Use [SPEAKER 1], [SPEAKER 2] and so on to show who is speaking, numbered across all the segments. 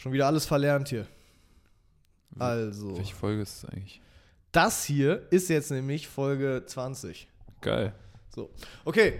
[SPEAKER 1] Schon wieder alles verlernt hier. Also,
[SPEAKER 2] Welche Folge ist es eigentlich?
[SPEAKER 1] das hier ist jetzt nämlich Folge 20.
[SPEAKER 2] Geil.
[SPEAKER 1] So, okay.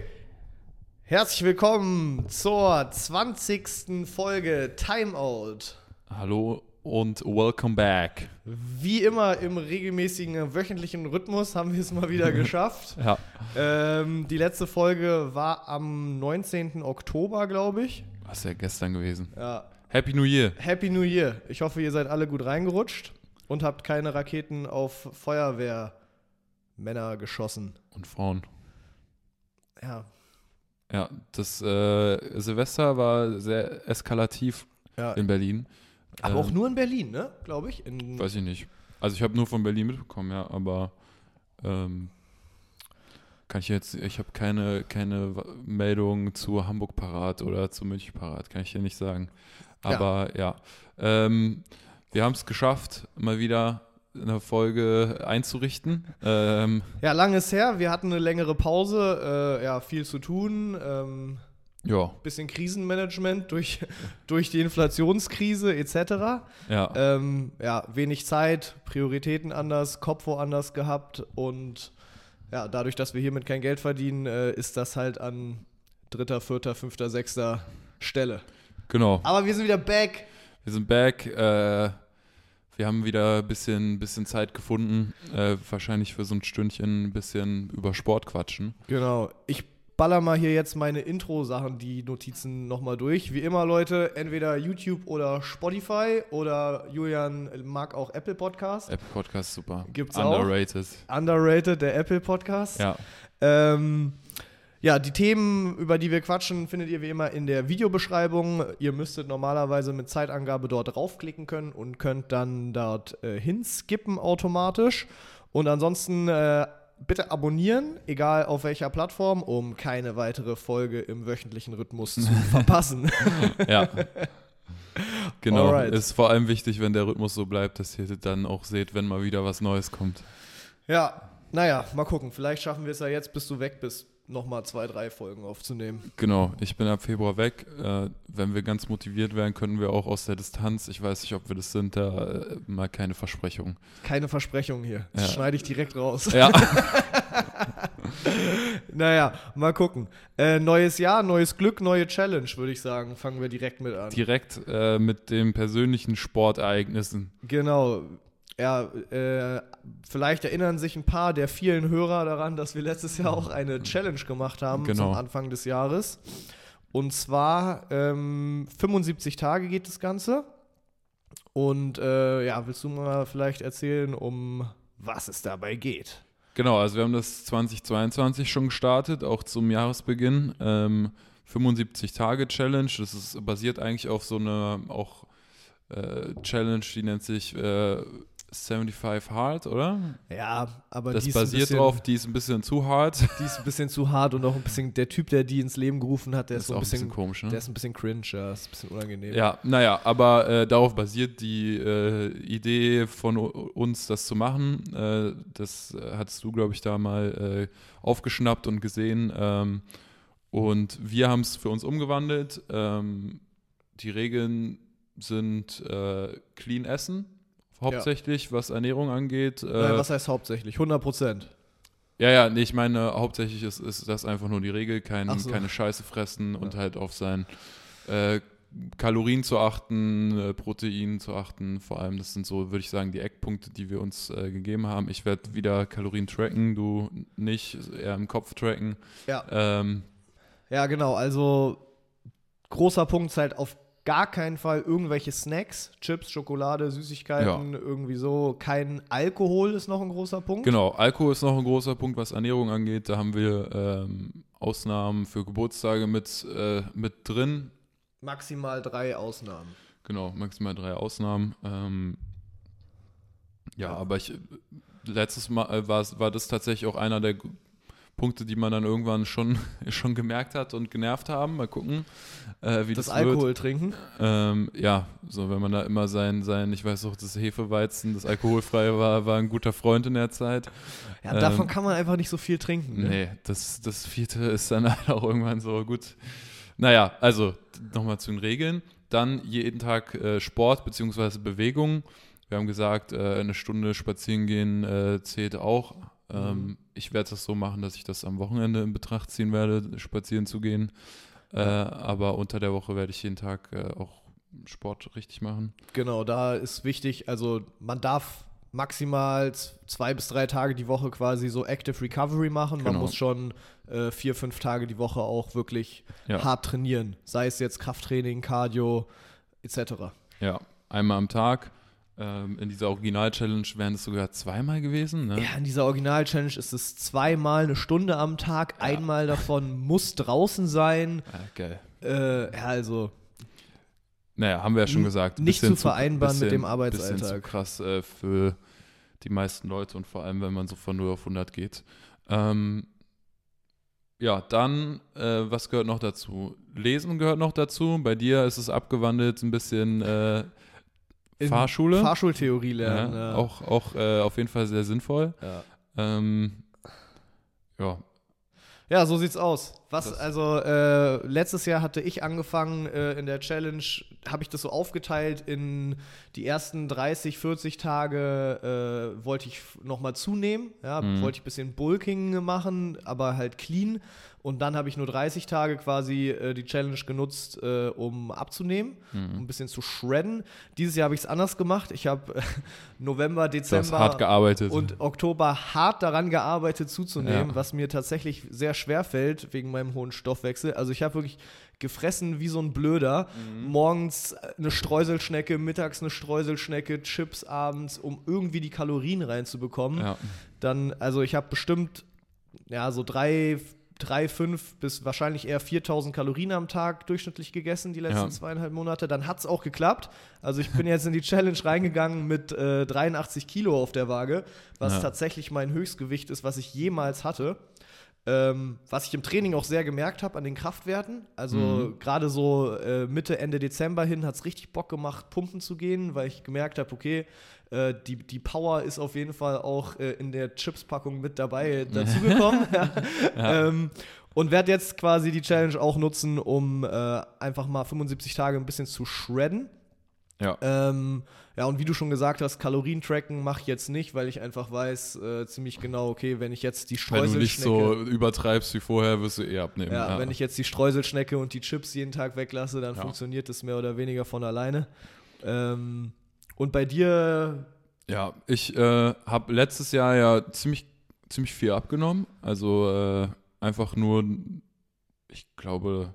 [SPEAKER 1] Herzlich willkommen zur 20. Folge Timeout.
[SPEAKER 2] Hallo und welcome back.
[SPEAKER 1] Wie immer im regelmäßigen wöchentlichen Rhythmus haben wir es mal wieder geschafft.
[SPEAKER 2] Ja.
[SPEAKER 1] Ähm, die letzte Folge war am 19. Oktober, glaube ich.
[SPEAKER 2] Was ist ja gestern gewesen.
[SPEAKER 1] Ja.
[SPEAKER 2] Happy New Year.
[SPEAKER 1] Happy New Year. Ich hoffe, ihr seid alle gut reingerutscht und habt keine Raketen auf Feuerwehrmänner geschossen.
[SPEAKER 2] Und Frauen.
[SPEAKER 1] Ja,
[SPEAKER 2] Ja, das äh, Silvester war sehr eskalativ
[SPEAKER 1] ja.
[SPEAKER 2] in Berlin.
[SPEAKER 1] Aber
[SPEAKER 2] Ähm,
[SPEAKER 1] auch nur in Berlin, ne? Glaube ich. In,
[SPEAKER 2] Weiß ich nicht. Also ich habe nur von Berlin mitbekommen, ja, aber ähm, kann ich jetzt, ich habe keine, keine Meldung zu Hamburg parat oder zu München parat, kann ich dir nicht sagen.
[SPEAKER 1] Ja.
[SPEAKER 2] Aber ja, Ähm, wir haben es geschafft, mal wieder eine Folge einzurichten. Ähm,
[SPEAKER 1] ja, lang ist her. Wir hatten eine längere Pause. Äh, ja, viel zu tun. Ähm,
[SPEAKER 2] ja,
[SPEAKER 1] bisschen Krisenmanagement durch, durch die Inflationskrise etc.
[SPEAKER 2] ja,
[SPEAKER 1] Ähm, ja, wenig Zeit, Prioritäten anders, Kopf woanders gehabt und ja, dadurch, dass wir hiermit kein Geld verdienen, äh, ist das halt an dritter, vierter, fünfter, sechster Stelle.
[SPEAKER 2] Genau.
[SPEAKER 1] Aber wir sind wieder back.
[SPEAKER 2] Wir sind back. Äh, wir haben wieder ein bisschen, bisschen Zeit gefunden. Äh, wahrscheinlich für so ein Stündchen ein bisschen über Sport quatschen.
[SPEAKER 1] Genau. Ich baller mal hier jetzt meine Intro-Sachen, die Notizen nochmal durch. Wie immer, Leute, entweder YouTube oder Spotify oder Julian mag auch Apple Podcast.
[SPEAKER 2] Apple Podcast super.
[SPEAKER 1] Gibt's auch.
[SPEAKER 2] Underrated.
[SPEAKER 1] Underrated, der Apple Podcast.
[SPEAKER 2] Ja,
[SPEAKER 1] Ähm, ja, die Themen, über die wir quatschen, findet ihr wie immer in der Videobeschreibung. Ihr müsstet normalerweise mit Zeitangabe dort draufklicken können und könnt dann dort äh, hinskippen automatisch. Und ansonsten äh, bitte abonnieren, egal auf welcher Plattform, um keine weitere Folge im wöchentlichen Rhythmus zu verpassen.
[SPEAKER 2] ja. Genau.
[SPEAKER 1] Alright.
[SPEAKER 2] Ist vor allem wichtig, wenn der Rhythmus so bleibt, dass ihr dann auch seht, wenn mal wieder was Neues kommt.
[SPEAKER 1] ja, naja, mal gucken. Vielleicht schaffen wir es ja jetzt, bis du weg bist, nochmal zwei, drei Folgen aufzunehmen.
[SPEAKER 2] Genau, ich bin ab Februar weg. Äh, wenn wir ganz motiviert wären, können wir auch aus der Distanz, ich weiß nicht, ob wir das sind, da äh, mal keine Versprechung.
[SPEAKER 1] Keine Versprechung hier. Das
[SPEAKER 2] Ja.
[SPEAKER 1] schneide ich direkt raus.
[SPEAKER 2] Ja,
[SPEAKER 1] Naja, mal gucken. Äh, neues Jahr, neues Glück, neue Challenge, würde ich sagen. Fangen wir direkt mit an.
[SPEAKER 2] direkt äh, mit den persönlichen Sportereignissen.
[SPEAKER 1] Genau. Ja, äh, vielleicht erinnern sich ein paar der vielen Hörer daran, dass wir letztes Jahr auch eine Challenge gemacht haben
[SPEAKER 2] Genau.
[SPEAKER 1] zum Anfang des Jahres. Und zwar ähm, 75 Tage geht das Ganze. Und äh, ja, willst du mal vielleicht erzählen, um was es dabei geht?
[SPEAKER 2] Genau, also wir haben das 2022 schon gestartet, auch zum Jahresbeginn. Ähm, 75-Tage-Challenge, das ist basiert eigentlich auf so einer auch äh, Challenge, die nennt sich äh, 75 Hard, oder?
[SPEAKER 1] Ja, aber
[SPEAKER 2] Das
[SPEAKER 1] die ist ein
[SPEAKER 2] basiert
[SPEAKER 1] bisschen-
[SPEAKER 2] drauf, die ist ein bisschen zu hart.
[SPEAKER 1] Die ist ein bisschen zu hart und auch ein bisschen, der Typ, der die ins Leben gerufen hat, der ist,
[SPEAKER 2] Das
[SPEAKER 1] so
[SPEAKER 2] ist
[SPEAKER 1] ein
[SPEAKER 2] auch ein
[SPEAKER 1] bisschen,
[SPEAKER 2] bisschen komisch, ne?
[SPEAKER 1] der ist ein bisschen cringe, ja, ist ein bisschen unangenehm.
[SPEAKER 2] Ja, naja, aber äh, darauf basiert die äh, Idee von uns, das zu machen. Äh, das äh, hattest du, glaube ich, da mal äh, aufgeschnappt und gesehen. Ähm, und wir haben es für uns umgewandelt. Ähm, die Regeln sind äh, clean essen, hauptsächlich, was Ernährung angeht. Äh,
[SPEAKER 1] Nein, was heißt hauptsächlich? 100 Prozent.
[SPEAKER 2] ja, ja, nee, ich meine, hauptsächlich ist, ist das einfach nur die Regel, kein,
[SPEAKER 1] so.
[SPEAKER 2] keine Scheiße fressen und halt auf sein äh, Kalorien zu achten, äh, Protein zu achten. Vor allem, das sind so, würde ich sagen, die Eckpunkte, die wir uns äh, gegeben haben. Ich werde wieder Kalorien tracken, du nicht, eher im Kopf tracken.
[SPEAKER 1] Ja.
[SPEAKER 2] Ähm,
[SPEAKER 1] Ja, genau. Also großer Punkt ist halt auf gar keinen Fall irgendwelche Snacks, Chips, Schokolade, Süßigkeiten, irgendwie so. Kein Alkohol ist noch ein großer Punkt.
[SPEAKER 2] genau, Alkohol ist noch ein großer Punkt, was Ernährung angeht. Da haben wir ähm, Ausnahmen für Geburtstage mit, äh, mit drin.
[SPEAKER 1] Maximal drei Ausnahmen.
[SPEAKER 2] Genau, maximal drei Ausnahmen. Ähm, ja,
[SPEAKER 1] Ja.
[SPEAKER 2] aber ich, letztes Mal äh, war, war das tatsächlich auch einer der Punkte, die man dann irgendwann schon, schon gemerkt hat und genervt haben. Mal gucken, äh, wie
[SPEAKER 1] Das
[SPEAKER 2] das,
[SPEAKER 1] Alkohol
[SPEAKER 2] wird.
[SPEAKER 1] trinken.
[SPEAKER 2] Ähm, ja, so wenn man da immer sein, sein, ich weiß auch, das Hefeweizen, das alkoholfreie war, war ein guter Freund in der Zeit.
[SPEAKER 1] Ja, davon
[SPEAKER 2] Ähm,
[SPEAKER 1] kann man einfach nicht so viel trinken. Ne?
[SPEAKER 2] Nee, das, das vierte ist dann halt auch irgendwann so gut. Naja, also nochmal zu den Regeln. dann jeden Tag äh, Sport bzw. Bewegung. Wir haben gesagt, äh, eine Stunde spazieren gehen äh, zählt auch. Ähm,
[SPEAKER 1] Mhm.
[SPEAKER 2] Ich werde das so machen, dass ich das am Wochenende in Betracht ziehen werde, spazieren zu gehen. Äh, aber unter der Woche werde ich jeden Tag äh, auch Sport richtig machen.
[SPEAKER 1] Genau, da ist wichtig, also man darf maximal zwei bis drei Tage die Woche quasi so Active Recovery machen. Man
[SPEAKER 2] Genau.
[SPEAKER 1] muss schon äh, vier, fünf Tage die Woche auch wirklich
[SPEAKER 2] Ja.
[SPEAKER 1] hart trainieren. Sei es jetzt Krafttraining, Cardio etc.
[SPEAKER 2] Ja, einmal am Tag. Ähm, in dieser Original-Challenge wären es sogar zweimal gewesen. Ne?
[SPEAKER 1] Ja, in dieser Original-Challenge ist es zweimal eine Stunde am Tag. Einmal davon muss draußen sein.
[SPEAKER 2] Ja, geil.
[SPEAKER 1] Äh, ja, also
[SPEAKER 2] Naja, haben wir ja schon gesagt.
[SPEAKER 1] nicht
[SPEAKER 2] bisschen
[SPEAKER 1] zu vereinbaren mit dem
[SPEAKER 2] Bisschen zu
[SPEAKER 1] Arbeitsalltag.
[SPEAKER 2] krass äh, für die meisten Leute und vor allem, wenn man so von 0 auf 100 geht. Ähm, ja, dann, äh, was gehört noch dazu? Lesen gehört noch dazu. Bei dir ist es abgewandelt ein bisschen äh, Fahrschule.
[SPEAKER 1] Fahrschultheorie lernen.
[SPEAKER 2] ja,
[SPEAKER 1] ja.
[SPEAKER 2] Auch, auch äh, auf jeden Fall sehr sinnvoll.
[SPEAKER 1] Ja.
[SPEAKER 2] Ähm, ja,
[SPEAKER 1] Ja, so sieht's aus. Was, also, äh, letztes Jahr hatte ich angefangen äh, in der Challenge, habe ich das so aufgeteilt in die ersten 30, 40 Tage äh, wollte ich nochmal zunehmen, ja,
[SPEAKER 2] Mhm.
[SPEAKER 1] wollte ich ein bisschen Bulking machen, aber halt clean. Und dann habe ich nur 30 Tage quasi äh, die Challenge genutzt, äh, um abzunehmen,
[SPEAKER 2] Mhm.
[SPEAKER 1] um ein bisschen zu shredden. Dieses Jahr habe ich es anders gemacht. Ich habe November, Dezember
[SPEAKER 2] hart gearbeitet.
[SPEAKER 1] und Oktober hart daran gearbeitet zuzunehmen,
[SPEAKER 2] Ja.
[SPEAKER 1] was mir tatsächlich sehr schwer fällt wegen meinem hohen Stoffwechsel. Also ich habe wirklich gefressen wie so ein Blöder.
[SPEAKER 2] Mhm.
[SPEAKER 1] Morgens eine Streuselschnecke, mittags eine Streuselschnecke, Chips abends, um irgendwie die Kalorien reinzubekommen.
[SPEAKER 2] ja.
[SPEAKER 1] Dann, also ich habe bestimmt ja so drei, drei, fünf bis wahrscheinlich eher 4000 Kalorien am Tag durchschnittlich gegessen die letzten
[SPEAKER 2] Ja.
[SPEAKER 1] zweieinhalb Monate. Dann hat es auch geklappt. Also ich bin jetzt in die Challenge reingegangen mit äh, 83 Kilo auf der Waage, was
[SPEAKER 2] Ja.
[SPEAKER 1] tatsächlich mein Höchstgewicht ist, was ich jemals hatte. Ähm, was ich im Training auch sehr gemerkt habe an den Kraftwerten. Also
[SPEAKER 2] Mhm.
[SPEAKER 1] gerade so äh, Mitte, Ende Dezember hin hat es richtig Bock gemacht, pumpen zu gehen, weil ich gemerkt habe, okay, äh, die, die Power ist auf jeden Fall auch äh, in der Chips-Packung mit dabei dazugekommen. ja. ähm, und werde jetzt quasi die Challenge auch nutzen, um äh, einfach mal 75 Tage ein bisschen zu shredden.
[SPEAKER 2] Ja.
[SPEAKER 1] Ähm, ja, und wie du schon gesagt hast, Kalorien-Tracken mache ich jetzt nicht, weil ich einfach weiß äh, ziemlich genau, okay, wenn ich jetzt die
[SPEAKER 2] Wenn du nicht
[SPEAKER 1] Streuselschnecke...
[SPEAKER 2] so übertreibst wie vorher, wirst du eh abnehmen.
[SPEAKER 1] Ja, wenn ich jetzt die Streuselschnecke und die Chips jeden Tag weglasse, dann
[SPEAKER 2] Ja.
[SPEAKER 1] funktioniert das mehr oder weniger von alleine. Ähm, und bei dir,
[SPEAKER 2] Ja, ich äh, habe letztes Jahr ja ziemlich, ziemlich viel abgenommen. Also äh, einfach nur, ich glaube,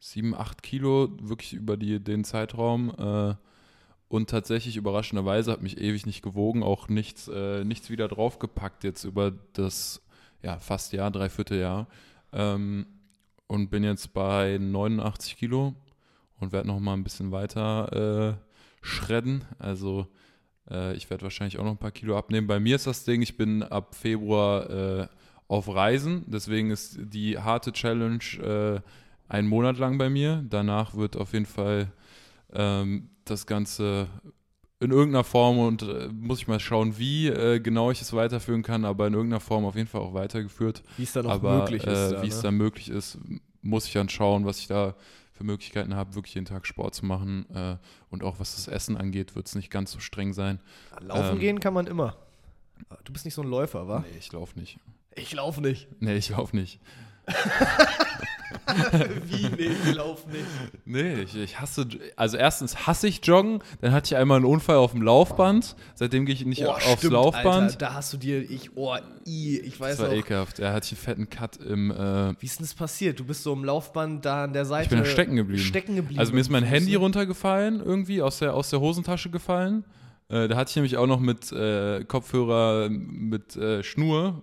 [SPEAKER 2] sieben, acht Kilo wirklich über die, den Zeitraum. Und tatsächlich überraschenderweise hat mich ewig nicht gewogen, auch nichts, äh, nichts wieder draufgepackt jetzt über das ja, fast Jahr, dreiviertel Jahr. Ähm, und bin jetzt bei 89 Kilo und werde noch mal ein bisschen weiter äh, schredden. Also äh, ich werde wahrscheinlich auch noch ein paar Kilo abnehmen. Bei mir ist das Ding, ich bin ab Februar äh, auf Reisen. Deswegen ist die harte Challenge äh, einen Monat lang bei mir. Danach wird auf jeden Fall ähm, das Ganze in irgendeiner Form und äh, muss ich mal schauen, wie äh, genau ich es weiterführen kann, aber in irgendeiner Form auf jeden Fall auch weitergeführt.
[SPEAKER 1] wie es dann auch
[SPEAKER 2] aber
[SPEAKER 1] möglich ist.
[SPEAKER 2] äh,
[SPEAKER 1] da,
[SPEAKER 2] wie es
[SPEAKER 1] ne?
[SPEAKER 2] dann möglich ist, muss ich dann schauen, was ich da für Möglichkeiten habe, wirklich jeden Tag Sport zu machen. Äh, und auch was das Essen angeht, wird es nicht ganz so streng sein.
[SPEAKER 1] Laufen
[SPEAKER 2] ähm,
[SPEAKER 1] gehen kann man immer. Du bist nicht so ein Läufer, wa?
[SPEAKER 2] Nee, ich laufe nicht.
[SPEAKER 1] Ich laufe nicht.
[SPEAKER 2] Nee, ich laufe nicht.
[SPEAKER 1] Wie? Nee, ich laufe nicht.
[SPEAKER 2] Nee, ich, ich hasse, also erstens hasse ich Joggen, dann hatte ich einmal einen Unfall auf dem Laufband, seitdem gehe ich nicht
[SPEAKER 1] Oh,
[SPEAKER 2] aufs
[SPEAKER 1] stimmt,
[SPEAKER 2] Laufband.
[SPEAKER 1] Alter, da hast du dir, ich, oh, i, ich weiß
[SPEAKER 2] das war
[SPEAKER 1] auch.
[SPEAKER 2] ekelhaft. Er hatte ich einen fetten Cut im, äh,
[SPEAKER 1] Wie ist denn das passiert? Du bist so im Laufband da an der Seite.
[SPEAKER 2] ich bin da stecken geblieben.
[SPEAKER 1] Stecken geblieben.
[SPEAKER 2] Also mir ist mein Handy runtergefallen, irgendwie aus der, aus der Hosentasche gefallen. Äh, da hatte ich nämlich auch noch mit äh, Kopfhörer mit äh, Schnur.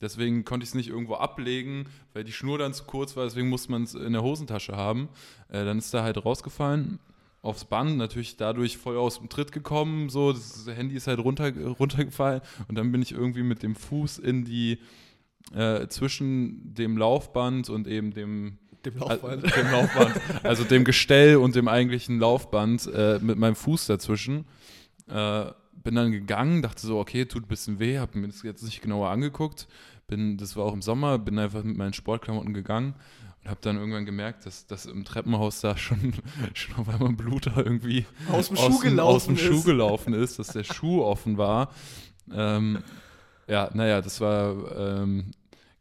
[SPEAKER 2] Deswegen konnte ich es nicht irgendwo ablegen, weil die Schnur dann zu kurz war. Deswegen musste man es in der Hosentasche haben. Äh, dann ist da halt rausgefallen aufs Band, natürlich dadurch voll aus dem Tritt gekommen. So, das Handy ist halt runter, runtergefallen. Und dann bin ich irgendwie mit dem Fuß in die, äh, zwischen dem Laufband und eben dem
[SPEAKER 1] Dem
[SPEAKER 2] also,
[SPEAKER 1] Laufband.
[SPEAKER 2] dem Laufband. Also dem Gestell und dem eigentlichen Laufband äh, mit meinem Fuß dazwischen. Bin dann gegangen, dachte so, okay, tut ein bisschen weh, habe mir das jetzt nicht genauer angeguckt. Bin, das war auch im Sommer, bin einfach mit meinen Sportklamotten gegangen und habe dann irgendwann gemerkt, dass, dass im Treppenhaus da schon, schon auf einmal Blut da irgendwie
[SPEAKER 1] aus dem, Schuh, gelaufen
[SPEAKER 2] aus dem Schuh gelaufen ist, dass der Schuh offen war. Ähm, ja, naja, das war ähm,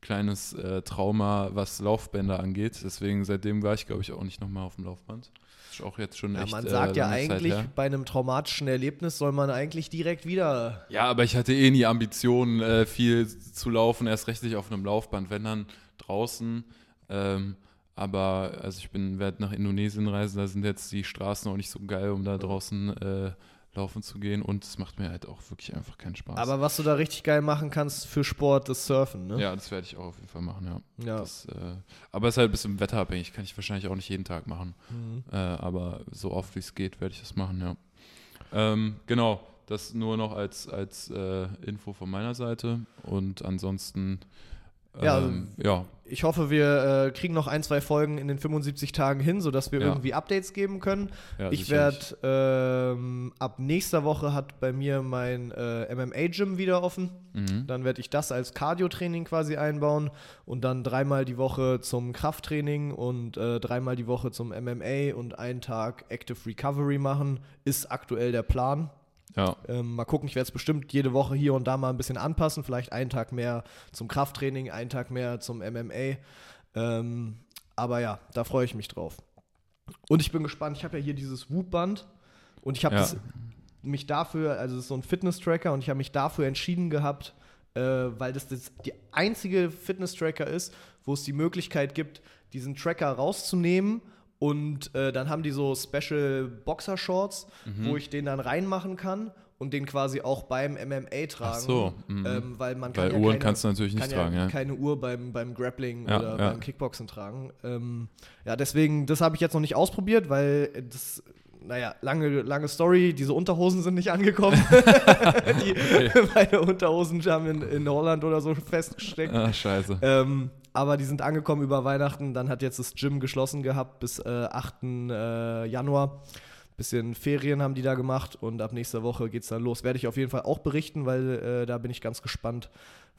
[SPEAKER 2] kleines äh, Trauma, was Laufbänder angeht. Deswegen seitdem war ich, glaube ich, auch nicht nochmal auf dem Laufband. Das ist auch jetzt schon
[SPEAKER 1] ja,
[SPEAKER 2] echt.
[SPEAKER 1] Man sagt
[SPEAKER 2] äh,
[SPEAKER 1] ja eigentlich, bei einem traumatischen Erlebnis soll man eigentlich direkt wieder.
[SPEAKER 2] Ja, aber ich hatte eh nie Ambitionen, äh, viel zu laufen, erst recht nicht auf einem Laufband, wenn dann draußen. Ähm, aber also ich bin werde nach Indonesien reisen, da sind jetzt die Straßen auch nicht so geil, um da draußen äh, laufen zu gehen und es macht mir halt auch wirklich einfach keinen Spaß.
[SPEAKER 1] Aber was du da richtig geil machen kannst für Sport, ist Surfen, ne?
[SPEAKER 2] Ja, das werde ich auch auf jeden Fall machen, ja.
[SPEAKER 1] ja.
[SPEAKER 2] Das, äh, aber es ist halt ein bisschen wetterabhängig, kann ich wahrscheinlich auch nicht jeden Tag machen. Mhm. Äh, aber so oft wie es geht, werde ich das machen, ja. Ähm, genau, das nur noch als, als äh, Info von meiner Seite und ansonsten
[SPEAKER 1] ja, ähm, ja. Ich hoffe, wir äh, kriegen noch ein, zwei Folgen in den 75 Tagen hin, sodass wir ja. irgendwie Updates geben können. Ja, ich werde ähm, ab nächster Woche hat bei mir mein äh, MMA-Gym wieder offen. Mhm. Dann werde ich das als Cardio-Training quasi einbauen und dann dreimal die Woche zum Krafttraining und äh, dreimal die Woche zum MMA und einen Tag Active Recovery machen. Ist aktuell der Plan.
[SPEAKER 2] Ja.
[SPEAKER 1] Ähm, mal gucken, ich werde es bestimmt jede Woche hier und da mal ein bisschen anpassen. Vielleicht einen Tag mehr zum Krafttraining, einen Tag mehr zum MMA. Ähm, aber ja, da freue ich mich drauf. Und ich bin gespannt, ich habe ja hier dieses Whoop-Band und ich habe ja. mich dafür, also es ist so ein Fitness-Tracker und ich habe mich dafür entschieden gehabt, äh, weil das, das die einzige Fitness-Tracker ist, wo es die Möglichkeit gibt, diesen Tracker rauszunehmen und äh, dann haben die so Special Boxer-Shorts, mhm. wo ich den dann reinmachen kann und den quasi auch beim MMA tragen. Ach
[SPEAKER 2] so.
[SPEAKER 1] Mhm. Ähm, weil man kann
[SPEAKER 2] weil
[SPEAKER 1] ja
[SPEAKER 2] Uhren
[SPEAKER 1] keine,
[SPEAKER 2] kannst du natürlich nicht tragen, ja.
[SPEAKER 1] keine Uhr beim, beim Grappling
[SPEAKER 2] ja,
[SPEAKER 1] oder
[SPEAKER 2] ja.
[SPEAKER 1] beim Kickboxen tragen. Ähm, ja, deswegen, das habe ich jetzt noch nicht ausprobiert, weil das naja, lange, lange Story, diese Unterhosen sind nicht angekommen. die, okay. Meine Unterhosen haben in, in Holland oder so festgesteckt.
[SPEAKER 2] Ah, scheiße.
[SPEAKER 1] Ähm, aber die sind angekommen über Weihnachten. Dann hat jetzt das Gym geschlossen gehabt bis äh, 8. Äh, Januar. Bisschen Ferien haben die da gemacht und ab nächster Woche geht es dann los. Werde ich auf jeden Fall auch berichten, weil äh, da bin ich ganz gespannt,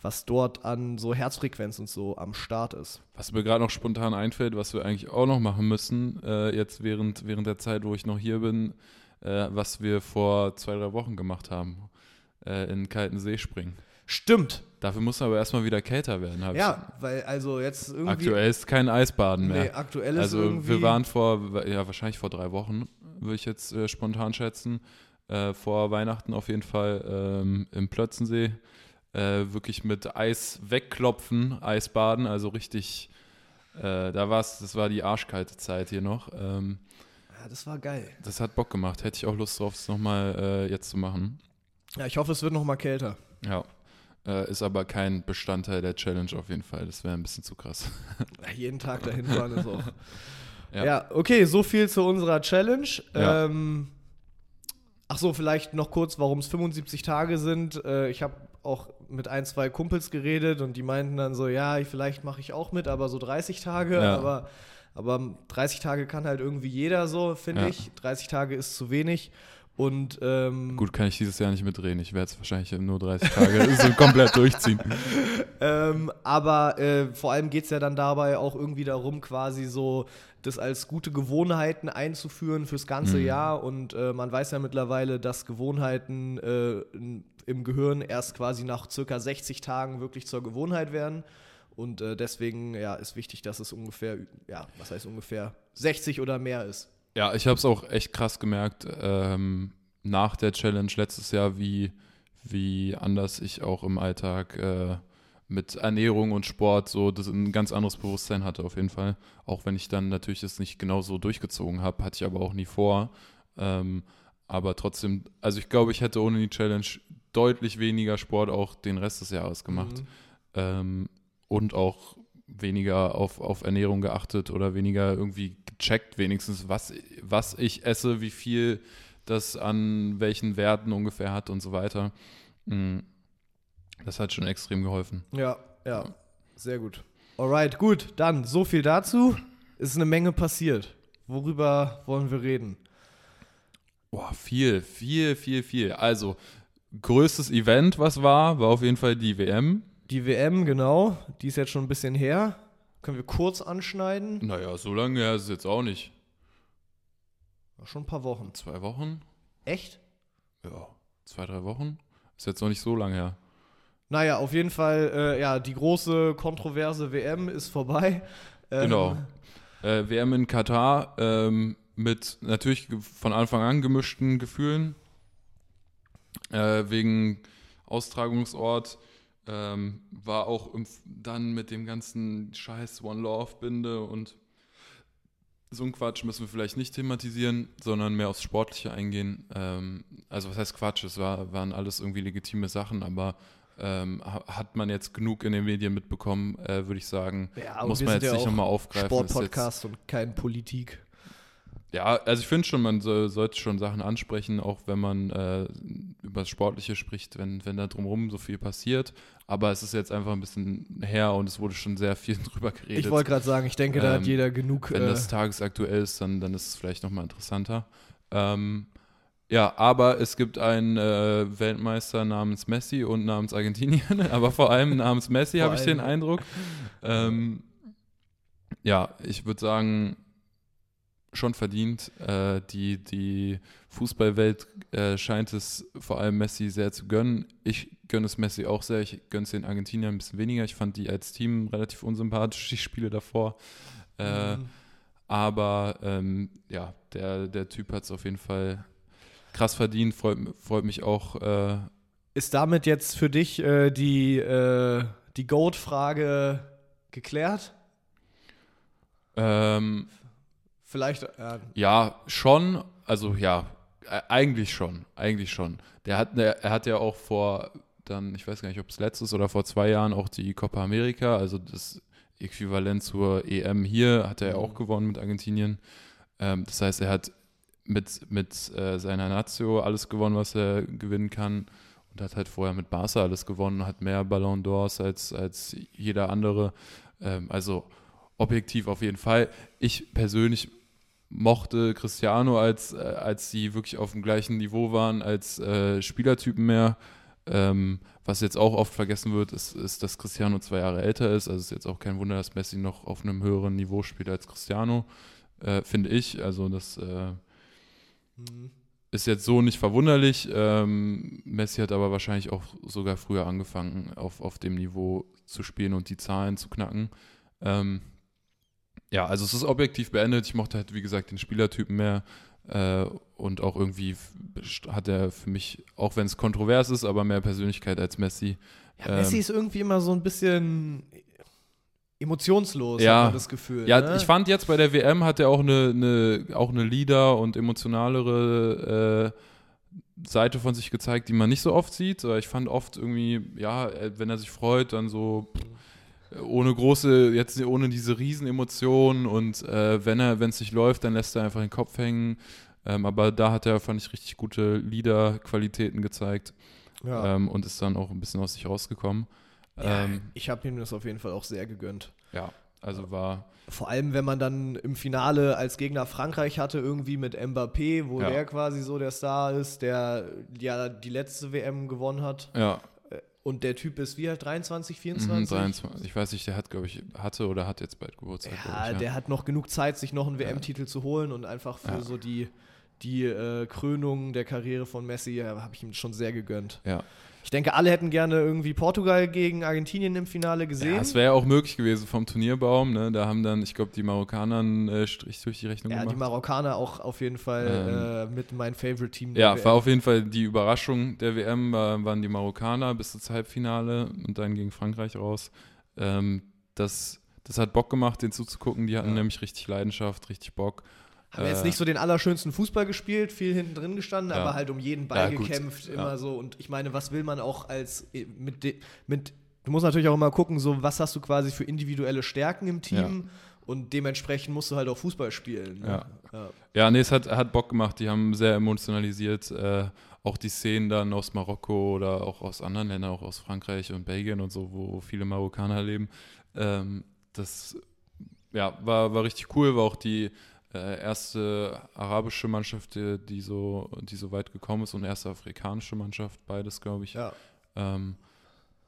[SPEAKER 1] was dort an so Herzfrequenz und so am Start ist.
[SPEAKER 2] Was mir gerade noch spontan einfällt, was wir eigentlich auch noch machen müssen, äh, jetzt während, während der Zeit, wo ich noch hier bin, äh, was wir vor zwei, drei Wochen gemacht haben, äh, in kalten See springen.
[SPEAKER 1] Stimmt.
[SPEAKER 2] Dafür muss aber erstmal wieder kälter werden.
[SPEAKER 1] Ja, weil also jetzt irgendwie.
[SPEAKER 2] Aktuell ist kein Eisbaden mehr. Nee,
[SPEAKER 1] aktuell ist
[SPEAKER 2] Also
[SPEAKER 1] irgendwie
[SPEAKER 2] wir waren vor, ja wahrscheinlich vor drei Wochen, würde ich jetzt äh, spontan schätzen, äh, vor Weihnachten auf jeden Fall ähm, im Plötzensee. Äh, wirklich mit Eis wegklopfen, Eisbaden, also richtig, äh, da war es, das war die arschkalte Zeit hier noch. Ähm,
[SPEAKER 1] ja, das war geil.
[SPEAKER 2] Das hat Bock gemacht, hätte ich auch Lust drauf, es nochmal äh, jetzt zu machen.
[SPEAKER 1] Ja, ich hoffe, es wird nochmal kälter.
[SPEAKER 2] Ja. Äh, ist aber kein Bestandteil der Challenge auf jeden Fall. Das wäre ein bisschen zu krass.
[SPEAKER 1] Jeden Tag dahin fahren ist auch. Ja. ja. okay, so viel zu unserer Challenge. Ja. Ähm, ach so, vielleicht noch kurz, warum es 75 Tage sind. Äh, ich habe auch mit ein, zwei Kumpels geredet und die meinten dann so, ja, vielleicht mache ich auch mit, aber so 30 Tage. Ja. Aber, aber 30 Tage kann halt irgendwie jeder so, finde ich. 30 Tage ist zu wenig. Und, ähm,
[SPEAKER 2] Gut, kann ich dieses Jahr nicht mitdrehen. Ich werde es wahrscheinlich nur 30 Tage so komplett durchziehen.
[SPEAKER 1] ähm, aber äh, vor allem geht es ja dann dabei auch irgendwie darum, quasi so das als gute Gewohnheiten einzuführen fürs ganze mhm. Jahr. Und äh, man weiß ja mittlerweile, dass Gewohnheiten äh, im Gehirn erst quasi nach circa 60 Tagen wirklich zur Gewohnheit werden. Und äh, deswegen ja, ist wichtig, dass es ungefähr, ja, was heißt ungefähr 60 oder mehr ist.
[SPEAKER 2] Ja, ich habe es auch echt krass gemerkt ähm, nach der Challenge letztes Jahr, wie, wie anders ich auch im Alltag äh, mit Ernährung und Sport so das ein ganz anderes Bewusstsein hatte auf jeden Fall. Auch wenn ich dann natürlich das nicht genau so durchgezogen habe, hatte ich aber auch nie vor. Ähm, aber trotzdem, also ich glaube, ich hätte ohne die Challenge deutlich weniger Sport auch den Rest des Jahres gemacht. Mhm. Ähm, und auch weniger auf, auf Ernährung geachtet oder weniger irgendwie gecheckt, wenigstens, was, was ich esse, wie viel das an welchen Werten ungefähr hat und so weiter. Mm, das hat schon extrem geholfen.
[SPEAKER 1] Ja, ja, sehr gut. Alright, gut, dann so viel dazu. Ist eine Menge passiert. Worüber wollen wir reden?
[SPEAKER 2] Boah, viel, viel, viel, viel. Also, größtes Event, was war, war auf jeden Fall die WM.
[SPEAKER 1] Die WM, genau. Die ist jetzt schon ein bisschen her. Können wir kurz anschneiden?
[SPEAKER 2] Naja, so lange her ist es jetzt auch nicht.
[SPEAKER 1] Schon ein paar Wochen.
[SPEAKER 2] Zwei Wochen?
[SPEAKER 1] Echt?
[SPEAKER 2] Ja, zwei, drei Wochen? Ist jetzt noch nicht so lange her.
[SPEAKER 1] Naja, auf jeden Fall, äh, ja, die große kontroverse WM ist vorbei.
[SPEAKER 2] Ähm, genau. Äh, WM in Katar ähm, mit natürlich von Anfang an gemischten Gefühlen. Äh, wegen Austragungsort ähm, war auch im, dann mit dem ganzen Scheiß One Love Binde und so ein Quatsch müssen wir vielleicht nicht thematisieren, sondern mehr aufs Sportliche eingehen. Ähm, also was heißt Quatsch? Es war, waren alles irgendwie legitime Sachen, aber ähm, hat man jetzt genug in den Medien mitbekommen, äh, würde ich sagen.
[SPEAKER 1] Ja, muss man jetzt ja nicht nochmal aufgreifen. Sportpodcast und kein Politik.
[SPEAKER 2] Ja, also ich finde schon, man so, sollte schon Sachen ansprechen, auch wenn man äh, über das Sportliche spricht, wenn, wenn da drumherum so viel passiert. Aber es ist jetzt einfach ein bisschen her und es wurde schon sehr viel drüber geredet.
[SPEAKER 1] Ich wollte gerade sagen, ich denke, da hat ähm, jeder genug.
[SPEAKER 2] Wenn äh, das tagesaktuell ist, dann, dann ist es vielleicht nochmal interessanter. Ähm, ja, aber es gibt einen äh, Weltmeister namens Messi und namens Argentinien, aber vor allem namens Messi habe ich den Eindruck. Ähm, ja, ich würde sagen, schon verdient. Äh, die, die Fußballwelt äh, scheint es vor allem Messi sehr zu gönnen. Ich gönne es Messi auch sehr. Ich gönne es den Argentiniern ein bisschen weniger. Ich fand die als Team relativ unsympathisch, die Spiele davor. Äh, mhm. Aber ähm, ja, der, der Typ hat es auf jeden Fall krass verdient. Freut, freut mich auch. Äh,
[SPEAKER 1] Ist damit jetzt für dich äh, die, äh, die Goat-Frage geklärt?
[SPEAKER 2] Ähm,
[SPEAKER 1] Vielleicht. Äh,
[SPEAKER 2] ja, schon. Also ja, e-, eigentlich schon. Eigentlich schon. Der hat, er hat ja auch vor dann, ich weiß gar nicht, ob es letztes oder vor zwei Jahren auch die Copa America, also das Äquivalent zur EM hier, hat er mhm. auch gewonnen mit Argentinien. Ähm, das heißt, er hat mit, mit äh, seiner Nazio alles gewonnen, was er gewinnen kann. Und hat halt vorher mit Barca alles gewonnen, hat mehr Ballon d'Ors als, als jeder andere. Ähm, also objektiv auf jeden Fall. Ich persönlich mochte Cristiano, als, äh, als sie wirklich auf dem gleichen Niveau waren als äh, Spielertypen mehr. Ähm, was jetzt auch oft vergessen wird, ist, ist, dass Cristiano zwei Jahre älter ist. Also es ist jetzt auch kein Wunder, dass Messi noch auf einem höheren Niveau spielt als Cristiano, äh, finde ich. Also das äh, mhm. ist jetzt so nicht verwunderlich. Ähm, Messi hat aber wahrscheinlich auch sogar früher angefangen, auf, auf dem Niveau zu spielen und die Zahlen zu knacken. Ähm, ja, also es ist objektiv beendet. Ich mochte halt, wie gesagt, den Spielertypen mehr. Äh, und auch irgendwie hat er für mich, auch wenn es kontrovers ist, aber mehr Persönlichkeit als Messi.
[SPEAKER 1] Ja, ähm, Messi ist irgendwie immer so ein bisschen emotionslos, ja, hat man das Gefühl.
[SPEAKER 2] Ja,
[SPEAKER 1] ne?
[SPEAKER 2] ich fand jetzt bei der WM hat er auch eine, eine, auch eine Leader und emotionalere äh, Seite von sich gezeigt, die man nicht so oft sieht. Ich fand oft irgendwie, ja, wenn er sich freut, dann so. Pff, ohne große, jetzt ohne diese Riesenemotionen und äh, wenn er, wenn es nicht läuft, dann lässt er einfach den Kopf hängen. Ähm, aber da hat er, fand ich, richtig gute Leader-Qualitäten gezeigt ja. ähm, und ist dann auch ein bisschen aus sich rausgekommen.
[SPEAKER 1] Ja, ähm, ich habe ihm das auf jeden Fall auch sehr gegönnt.
[SPEAKER 2] Ja, also war.
[SPEAKER 1] Vor allem, wenn man dann im Finale als Gegner Frankreich hatte, irgendwie mit Mbappé, wo ja. der quasi so der Star ist, der ja die letzte WM gewonnen hat.
[SPEAKER 2] Ja.
[SPEAKER 1] Und der Typ ist wie alt? 23, 24? Mhm,
[SPEAKER 2] 23. Ich weiß nicht, der hat, glaube ich, hatte oder hat jetzt bald Geburtstag.
[SPEAKER 1] Ja, ich, ja. der hat noch genug Zeit, sich noch einen WM-Titel zu holen und einfach für ja. so die, die äh, Krönung der Karriere von Messi habe ich ihm schon sehr gegönnt.
[SPEAKER 2] Ja.
[SPEAKER 1] Ich denke, alle hätten gerne irgendwie Portugal gegen Argentinien im Finale gesehen. Ja,
[SPEAKER 2] das wäre ja auch möglich gewesen vom Turnierbaum. Ne? Da haben dann, ich glaube, die Marokkaner einen äh, Strich durch die Rechnung
[SPEAKER 1] ja,
[SPEAKER 2] gemacht.
[SPEAKER 1] Ja, die Marokkaner auch auf jeden Fall ähm, äh, mit mein Favorite-Team.
[SPEAKER 2] Ja, WM. war auf jeden Fall die Überraschung der WM, war, waren die Marokkaner bis ins Halbfinale und dann gegen Frankreich raus. Ähm, das, das hat Bock gemacht, den zuzugucken. Die hatten ja. nämlich richtig Leidenschaft, richtig Bock.
[SPEAKER 1] Haben äh, jetzt nicht so den allerschönsten Fußball gespielt, viel hinten drin gestanden, ja. aber halt um jeden Ball ja, gekämpft, immer ja. so. Und ich meine, was will man auch als mit, mit du musst natürlich auch immer gucken, so was hast du quasi für individuelle Stärken im Team und dementsprechend musst du halt auch Fußball spielen.
[SPEAKER 2] Ne? Ja. ja, ja. nee, es hat, hat Bock gemacht, die haben sehr emotionalisiert. Äh, auch die Szenen dann aus Marokko oder auch aus anderen Ländern, auch aus Frankreich und Belgien und so, wo viele Marokkaner leben. Ähm, das ja, war, war richtig cool, war auch die äh, erste arabische Mannschaft, die, die, so, die so weit gekommen ist und erste afrikanische Mannschaft, beides, glaube ich,
[SPEAKER 1] ja.
[SPEAKER 2] ähm,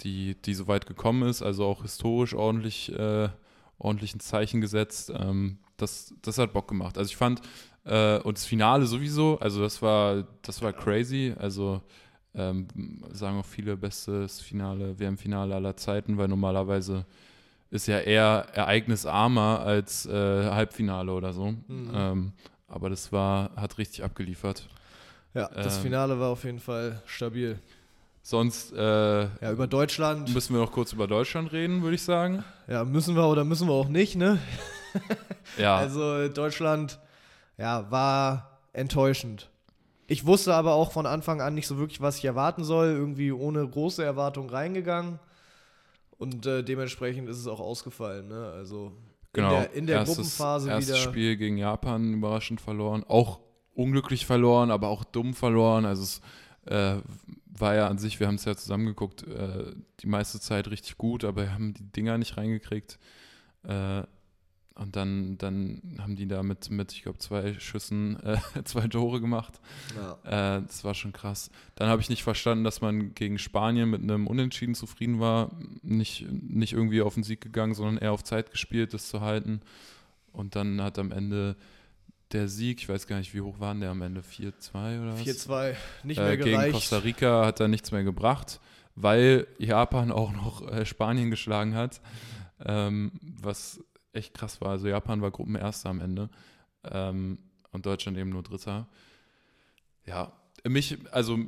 [SPEAKER 2] die, die so weit gekommen ist, also auch historisch ordentlich, äh, ordentlich ein Zeichen gesetzt. Ähm, das, das hat Bock gemacht. Also ich fand, äh, und das Finale sowieso, also das war, das war crazy. Also ähm, sagen auch viele bestes Finale, WM-Finale aller Zeiten, weil normalerweise ist ja eher ereignisarmer als äh, Halbfinale oder so. Mhm. Ähm, aber das war, hat richtig abgeliefert.
[SPEAKER 1] Ja, das ähm, Finale war auf jeden Fall stabil.
[SPEAKER 2] Sonst äh,
[SPEAKER 1] ja, über Deutschland.
[SPEAKER 2] Müssen wir noch kurz über Deutschland reden, würde ich sagen.
[SPEAKER 1] Ja, müssen wir oder müssen wir auch nicht, ne? ja. Also Deutschland ja, war enttäuschend. Ich wusste aber auch von Anfang an nicht so wirklich, was ich erwarten soll. Irgendwie ohne große Erwartung reingegangen. Und äh, dementsprechend ist es auch ausgefallen. Ne? Also
[SPEAKER 2] genau.
[SPEAKER 1] in der, in der
[SPEAKER 2] erstes,
[SPEAKER 1] Gruppenphase
[SPEAKER 2] erstes wieder. Spiel gegen Japan überraschend verloren. Auch unglücklich verloren, aber auch dumm verloren. Also es äh, war ja an sich, wir haben es ja zusammengeguckt, äh, die meiste Zeit richtig gut, aber wir haben die Dinger nicht reingekriegt. Äh, und dann, dann haben die da mit, mit ich glaube, zwei Schüssen äh, zwei Tore gemacht. Ja. Äh, das war schon krass. Dann habe ich nicht verstanden, dass man gegen Spanien mit einem Unentschieden zufrieden war. Nicht, nicht irgendwie auf den Sieg gegangen, sondern eher auf Zeit gespielt, das zu halten. Und dann hat am Ende der Sieg, ich weiß gar nicht, wie hoch waren der am Ende? 4-2 oder was?
[SPEAKER 1] 4-2, nicht äh, mehr gereicht.
[SPEAKER 2] Gegen Costa Rica hat er nichts mehr gebracht, weil Japan auch noch äh, Spanien geschlagen hat. Ähm, was echt krass war. Also Japan war Gruppenerster am Ende ähm, und Deutschland eben nur Dritter. Ja, mich, also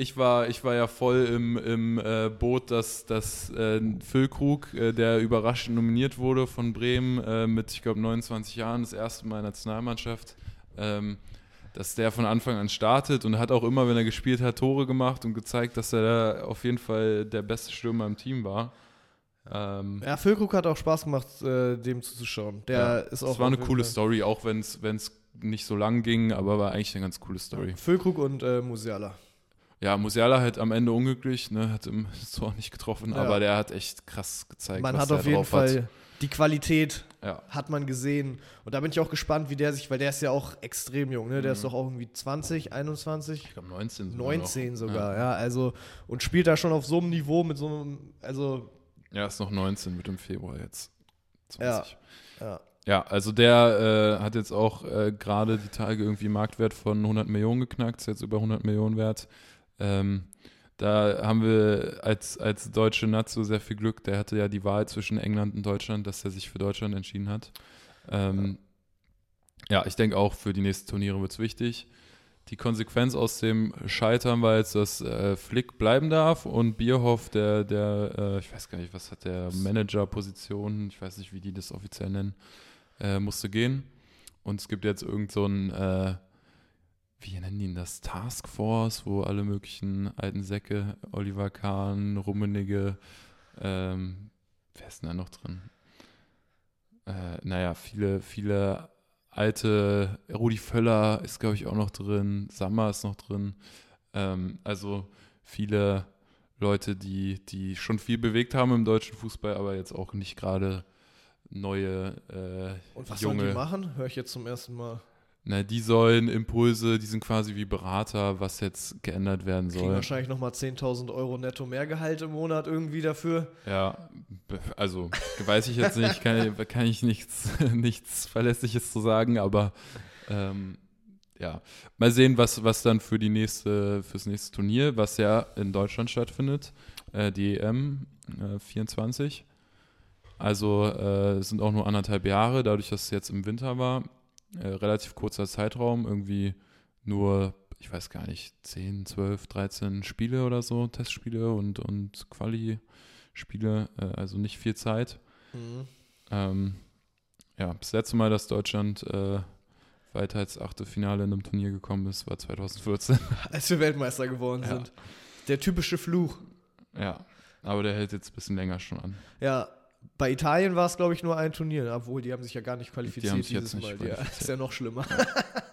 [SPEAKER 2] ich war, ich war ja voll im, im äh, Boot, dass, dass äh, Füllkrug, äh, der überraschend nominiert wurde von Bremen äh, mit, ich glaube, 29 Jahren, das erste Mal in der Nationalmannschaft, ähm, dass der von Anfang an startet und hat auch immer, wenn er gespielt hat, Tore gemacht und gezeigt, dass er da auf jeden Fall der beste Stürmer im Team war.
[SPEAKER 1] Ähm, ja, Füllkrug hat auch Spaß gemacht, äh, dem zuzuschauen. Der ja, ist auch.
[SPEAKER 2] Es war eine coole Fall. Story, auch wenn es nicht so lang ging, aber war eigentlich eine ganz coole Story.
[SPEAKER 1] Füllkrug und äh, Musiala.
[SPEAKER 2] Ja, Musiala halt am Ende unglücklich, ne, hat im Tor nicht getroffen, ja. aber der hat echt krass gezeigt.
[SPEAKER 1] Man hat auf jeden Fall hat. die Qualität, ja. hat man gesehen. Und da bin ich auch gespannt, wie der sich, weil der ist ja auch extrem jung, ne? Der mhm. ist doch auch irgendwie 20, 21.
[SPEAKER 2] Ich glaube 19
[SPEAKER 1] sogar. 19 noch. sogar, ja. ja. Also, und spielt da schon auf so einem Niveau mit so einem, also
[SPEAKER 2] ja, ist noch 19, wird im Februar jetzt
[SPEAKER 1] 20. Ja,
[SPEAKER 2] ja. ja also der äh, hat jetzt auch äh, gerade die Tage irgendwie Marktwert von 100 Millionen geknackt, ist jetzt über 100 Millionen wert. Ähm, da haben wir als, als deutsche Nazo sehr viel Glück. Der hatte ja die Wahl zwischen England und Deutschland, dass er sich für Deutschland entschieden hat. Ähm, ja. ja, ich denke auch für die nächsten Turniere wird es wichtig die Konsequenz aus dem Scheitern war jetzt, dass äh, Flick bleiben darf und Bierhoff, der, der äh, ich weiß gar nicht, was hat der Manager-Position, ich weiß nicht, wie die das offiziell nennen, äh, musste gehen. Und es gibt jetzt irgend so ein, äh, wie nennen die das, Taskforce, wo alle möglichen alten Säcke, Oliver Kahn, Rummenigge, ähm, wer ist denn da noch drin? Äh, naja, viele, viele alte Rudi Völler ist, glaube ich, auch noch drin, Sammer ist noch drin. Ähm, also viele Leute, die, die schon viel bewegt haben im deutschen Fußball, aber jetzt auch nicht gerade neue äh,
[SPEAKER 1] Und was
[SPEAKER 2] junge,
[SPEAKER 1] sollen die machen? Höre ich jetzt zum ersten Mal.
[SPEAKER 2] Na, die sollen Impulse, die sind quasi wie Berater, was jetzt geändert werden soll. Kriegen
[SPEAKER 1] wahrscheinlich nochmal 10.000 Euro netto mehr Gehalt im Monat irgendwie dafür.
[SPEAKER 2] Ja, also weiß ich jetzt nicht, kann, kann ich nichts, nichts Verlässliches zu sagen, aber ähm, ja, mal sehen, was, was dann für die nächste, fürs nächste Turnier, was ja in Deutschland stattfindet, äh, die EM äh, 24. Also äh, es sind auch nur anderthalb Jahre, dadurch, dass es jetzt im Winter war äh, relativ kurzer Zeitraum, irgendwie nur, ich weiß gar nicht, 10, 12, 13 Spiele oder so, Testspiele und, und Quali-Spiele, äh, also nicht viel Zeit. Mhm. Ähm, ja, das letzte Mal, dass Deutschland äh, weiter als Achtelfinale in einem Turnier gekommen ist, war 2014.
[SPEAKER 1] Als wir Weltmeister geworden ja. sind. Der typische Fluch.
[SPEAKER 2] Ja, aber der hält jetzt ein bisschen länger schon an.
[SPEAKER 1] Ja, bei Italien war es, glaube ich, nur ein Turnier, obwohl die haben sich ja gar nicht qualifiziert
[SPEAKER 2] die dieses Mal.
[SPEAKER 1] Ja, ist ja noch schlimmer.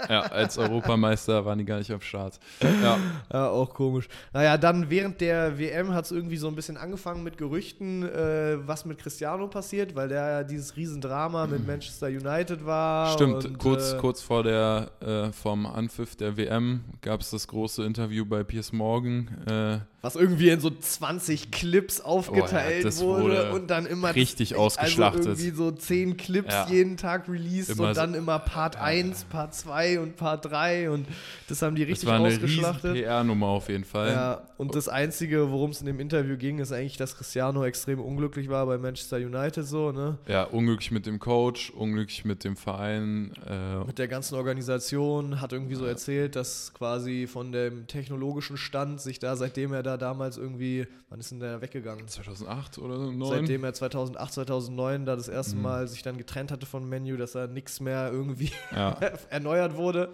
[SPEAKER 2] Ja. als Europameister waren die gar nicht am Start. Ja.
[SPEAKER 1] ja, auch komisch. Naja, dann während der WM hat es irgendwie so ein bisschen angefangen mit Gerüchten, äh, was mit Cristiano passiert, weil der ja dieses Riesendrama mit Manchester United war.
[SPEAKER 2] Stimmt,
[SPEAKER 1] und,
[SPEAKER 2] kurz, äh, kurz vor der äh, vom Anpfiff der WM gab es das große Interview bei Piers Morgan. Äh,
[SPEAKER 1] was irgendwie in so 20 Clips aufgeteilt oh, ja, wurde, wurde, und dann immer
[SPEAKER 2] richtig
[SPEAKER 1] also
[SPEAKER 2] ausgeschlachtet.
[SPEAKER 1] irgendwie so zehn Clips
[SPEAKER 2] Ja.
[SPEAKER 1] jeden Tag released
[SPEAKER 2] Immer
[SPEAKER 1] und
[SPEAKER 2] so-
[SPEAKER 1] dann immer Part 1, Part 2 und Part 3 und das haben die
[SPEAKER 2] das
[SPEAKER 1] richtig
[SPEAKER 2] war eine riesen
[SPEAKER 1] ausgeschlachtet.
[SPEAKER 2] PR-Nummer auf jeden Fall.
[SPEAKER 1] Ja, und das Einzige, worum es in dem Interview ging, ist eigentlich, dass Cristiano extrem unglücklich war bei Manchester United so, ne?
[SPEAKER 2] Ja, unglücklich mit dem Coach, unglücklich mit dem Verein. Äh,
[SPEAKER 1] Mit der ganzen Organisation, hat irgendwie so erzählt, dass quasi von dem technologischen Stand sich da, seitdem er da damals irgendwie, wann ist denn der weggegangen?
[SPEAKER 2] 2008 oder 2009?
[SPEAKER 1] Seitdem er 2008, 2009 da das
[SPEAKER 2] Mhm.
[SPEAKER 1] erste Mal sich dann getrennt hatte von Menu, dass er nichts mehr irgendwie
[SPEAKER 2] Ja.
[SPEAKER 1] erneuert wurde.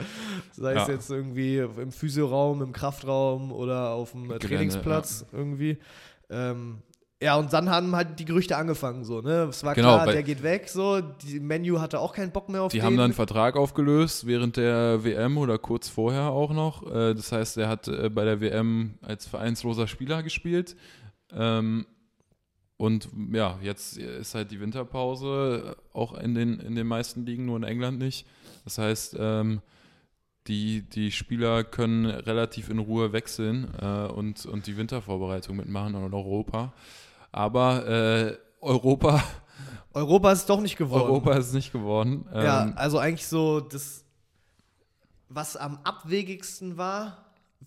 [SPEAKER 1] Sei es
[SPEAKER 2] Ja.
[SPEAKER 1] jetzt irgendwie im Physioraum, im Kraftraum oder auf dem
[SPEAKER 2] Gelände,
[SPEAKER 1] Trainingsplatz irgendwie. Ähm, ja, und dann haben halt die Gerüchte angefangen, so, ne? Es war
[SPEAKER 2] Genau,
[SPEAKER 1] klar, der geht weg, so. Die Menu hatte auch keinen Bock mehr auf
[SPEAKER 2] Die
[SPEAKER 1] den.
[SPEAKER 2] haben dann einen Vertrag aufgelöst während der WM oder kurz vorher auch noch. Äh, Das heißt, er hat äh, bei der WM als vereinsloser Spieler gespielt. Ähm, Und ja, jetzt ist halt die Winterpause auch in den, in den meisten Ligen, nur in England nicht. Das heißt, ähm, die, die Spieler können relativ in Ruhe wechseln äh, und, und die Wintervorbereitung mitmachen in Europa. Aber äh, Europa,
[SPEAKER 1] Europa ist doch nicht geworden.
[SPEAKER 2] Europa ist nicht geworden.
[SPEAKER 1] Ja,
[SPEAKER 2] Ähm,
[SPEAKER 1] also eigentlich so das, was am abwegigsten war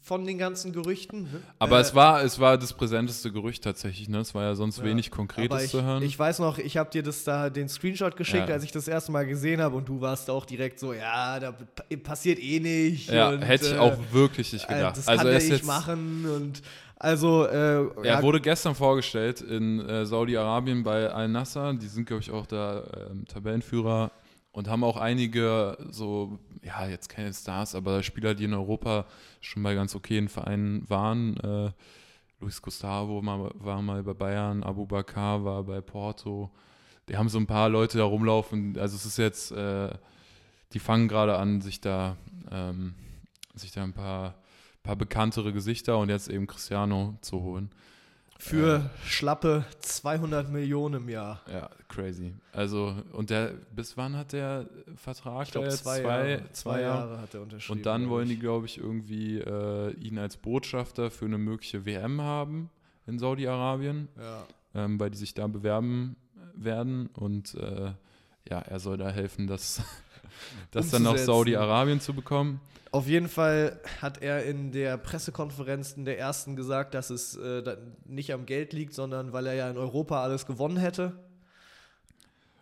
[SPEAKER 1] von den ganzen Gerüchten.
[SPEAKER 2] aber
[SPEAKER 1] Äh,
[SPEAKER 2] es, war, es war das präsenteste Gerücht tatsächlich. Ne? Es war ja sonst
[SPEAKER 1] Ja,
[SPEAKER 2] wenig Konkretes
[SPEAKER 1] ich,
[SPEAKER 2] zu hören.
[SPEAKER 1] Ich weiß noch, ich habe dir das da den Screenshot geschickt,
[SPEAKER 2] Ja.
[SPEAKER 1] als ich das erste Mal gesehen habe und du warst auch direkt so, ja, da pa- passiert eh nicht.
[SPEAKER 2] ja,
[SPEAKER 1] und,
[SPEAKER 2] hätte ich
[SPEAKER 1] äh,
[SPEAKER 2] auch wirklich nicht
[SPEAKER 1] äh,
[SPEAKER 2] gedacht.
[SPEAKER 1] Das
[SPEAKER 2] also
[SPEAKER 1] kann
[SPEAKER 2] er
[SPEAKER 1] der
[SPEAKER 2] ist
[SPEAKER 1] nicht machen und also äh,
[SPEAKER 2] Er wurde gestern vorgestellt in äh, Saudi-Arabien bei Al-Nassr. Die sind, glaube ich, auch da ähm, Tabellenführer und haben auch einige so, ja, jetzt keine Stars, aber Spieler, die in Europa schon bei ganz okayen Vereinen waren. Äh, Luis Gustavo war mal bei Bayern, Abu Bakar war bei Porto. Die haben so ein paar Leute da rumlaufen. Also es ist jetzt, äh, die fangen gerade an, sich da, ähm, sich da ein paar, paar bekanntere Gesichter und jetzt eben Cristiano zu holen.
[SPEAKER 1] Für schlappe 200 Millionen im Jahr.
[SPEAKER 2] Ja, crazy. Also, und der, bis wann hat der Vertrag?
[SPEAKER 1] Ich glaube,
[SPEAKER 2] da jetzt?
[SPEAKER 1] zwei, Jahre, zwei Jahre hat er unterschrieben.
[SPEAKER 2] Und dann wollen die, glaube ich, irgendwie äh, ihn als Botschafter für eine mögliche WM haben in Saudi-Arabien,
[SPEAKER 1] Ja.
[SPEAKER 2] ähm, weil die sich da bewerben werden. Und äh, ja, er soll da helfen, das, das dann nach. Saudi-Arabien zu bekommen.
[SPEAKER 1] Auf jeden Fall hat er in der Pressekonferenz in der ersten gesagt, dass es äh, nicht am Geld liegt, sondern weil er ja in Europa alles gewonnen hätte.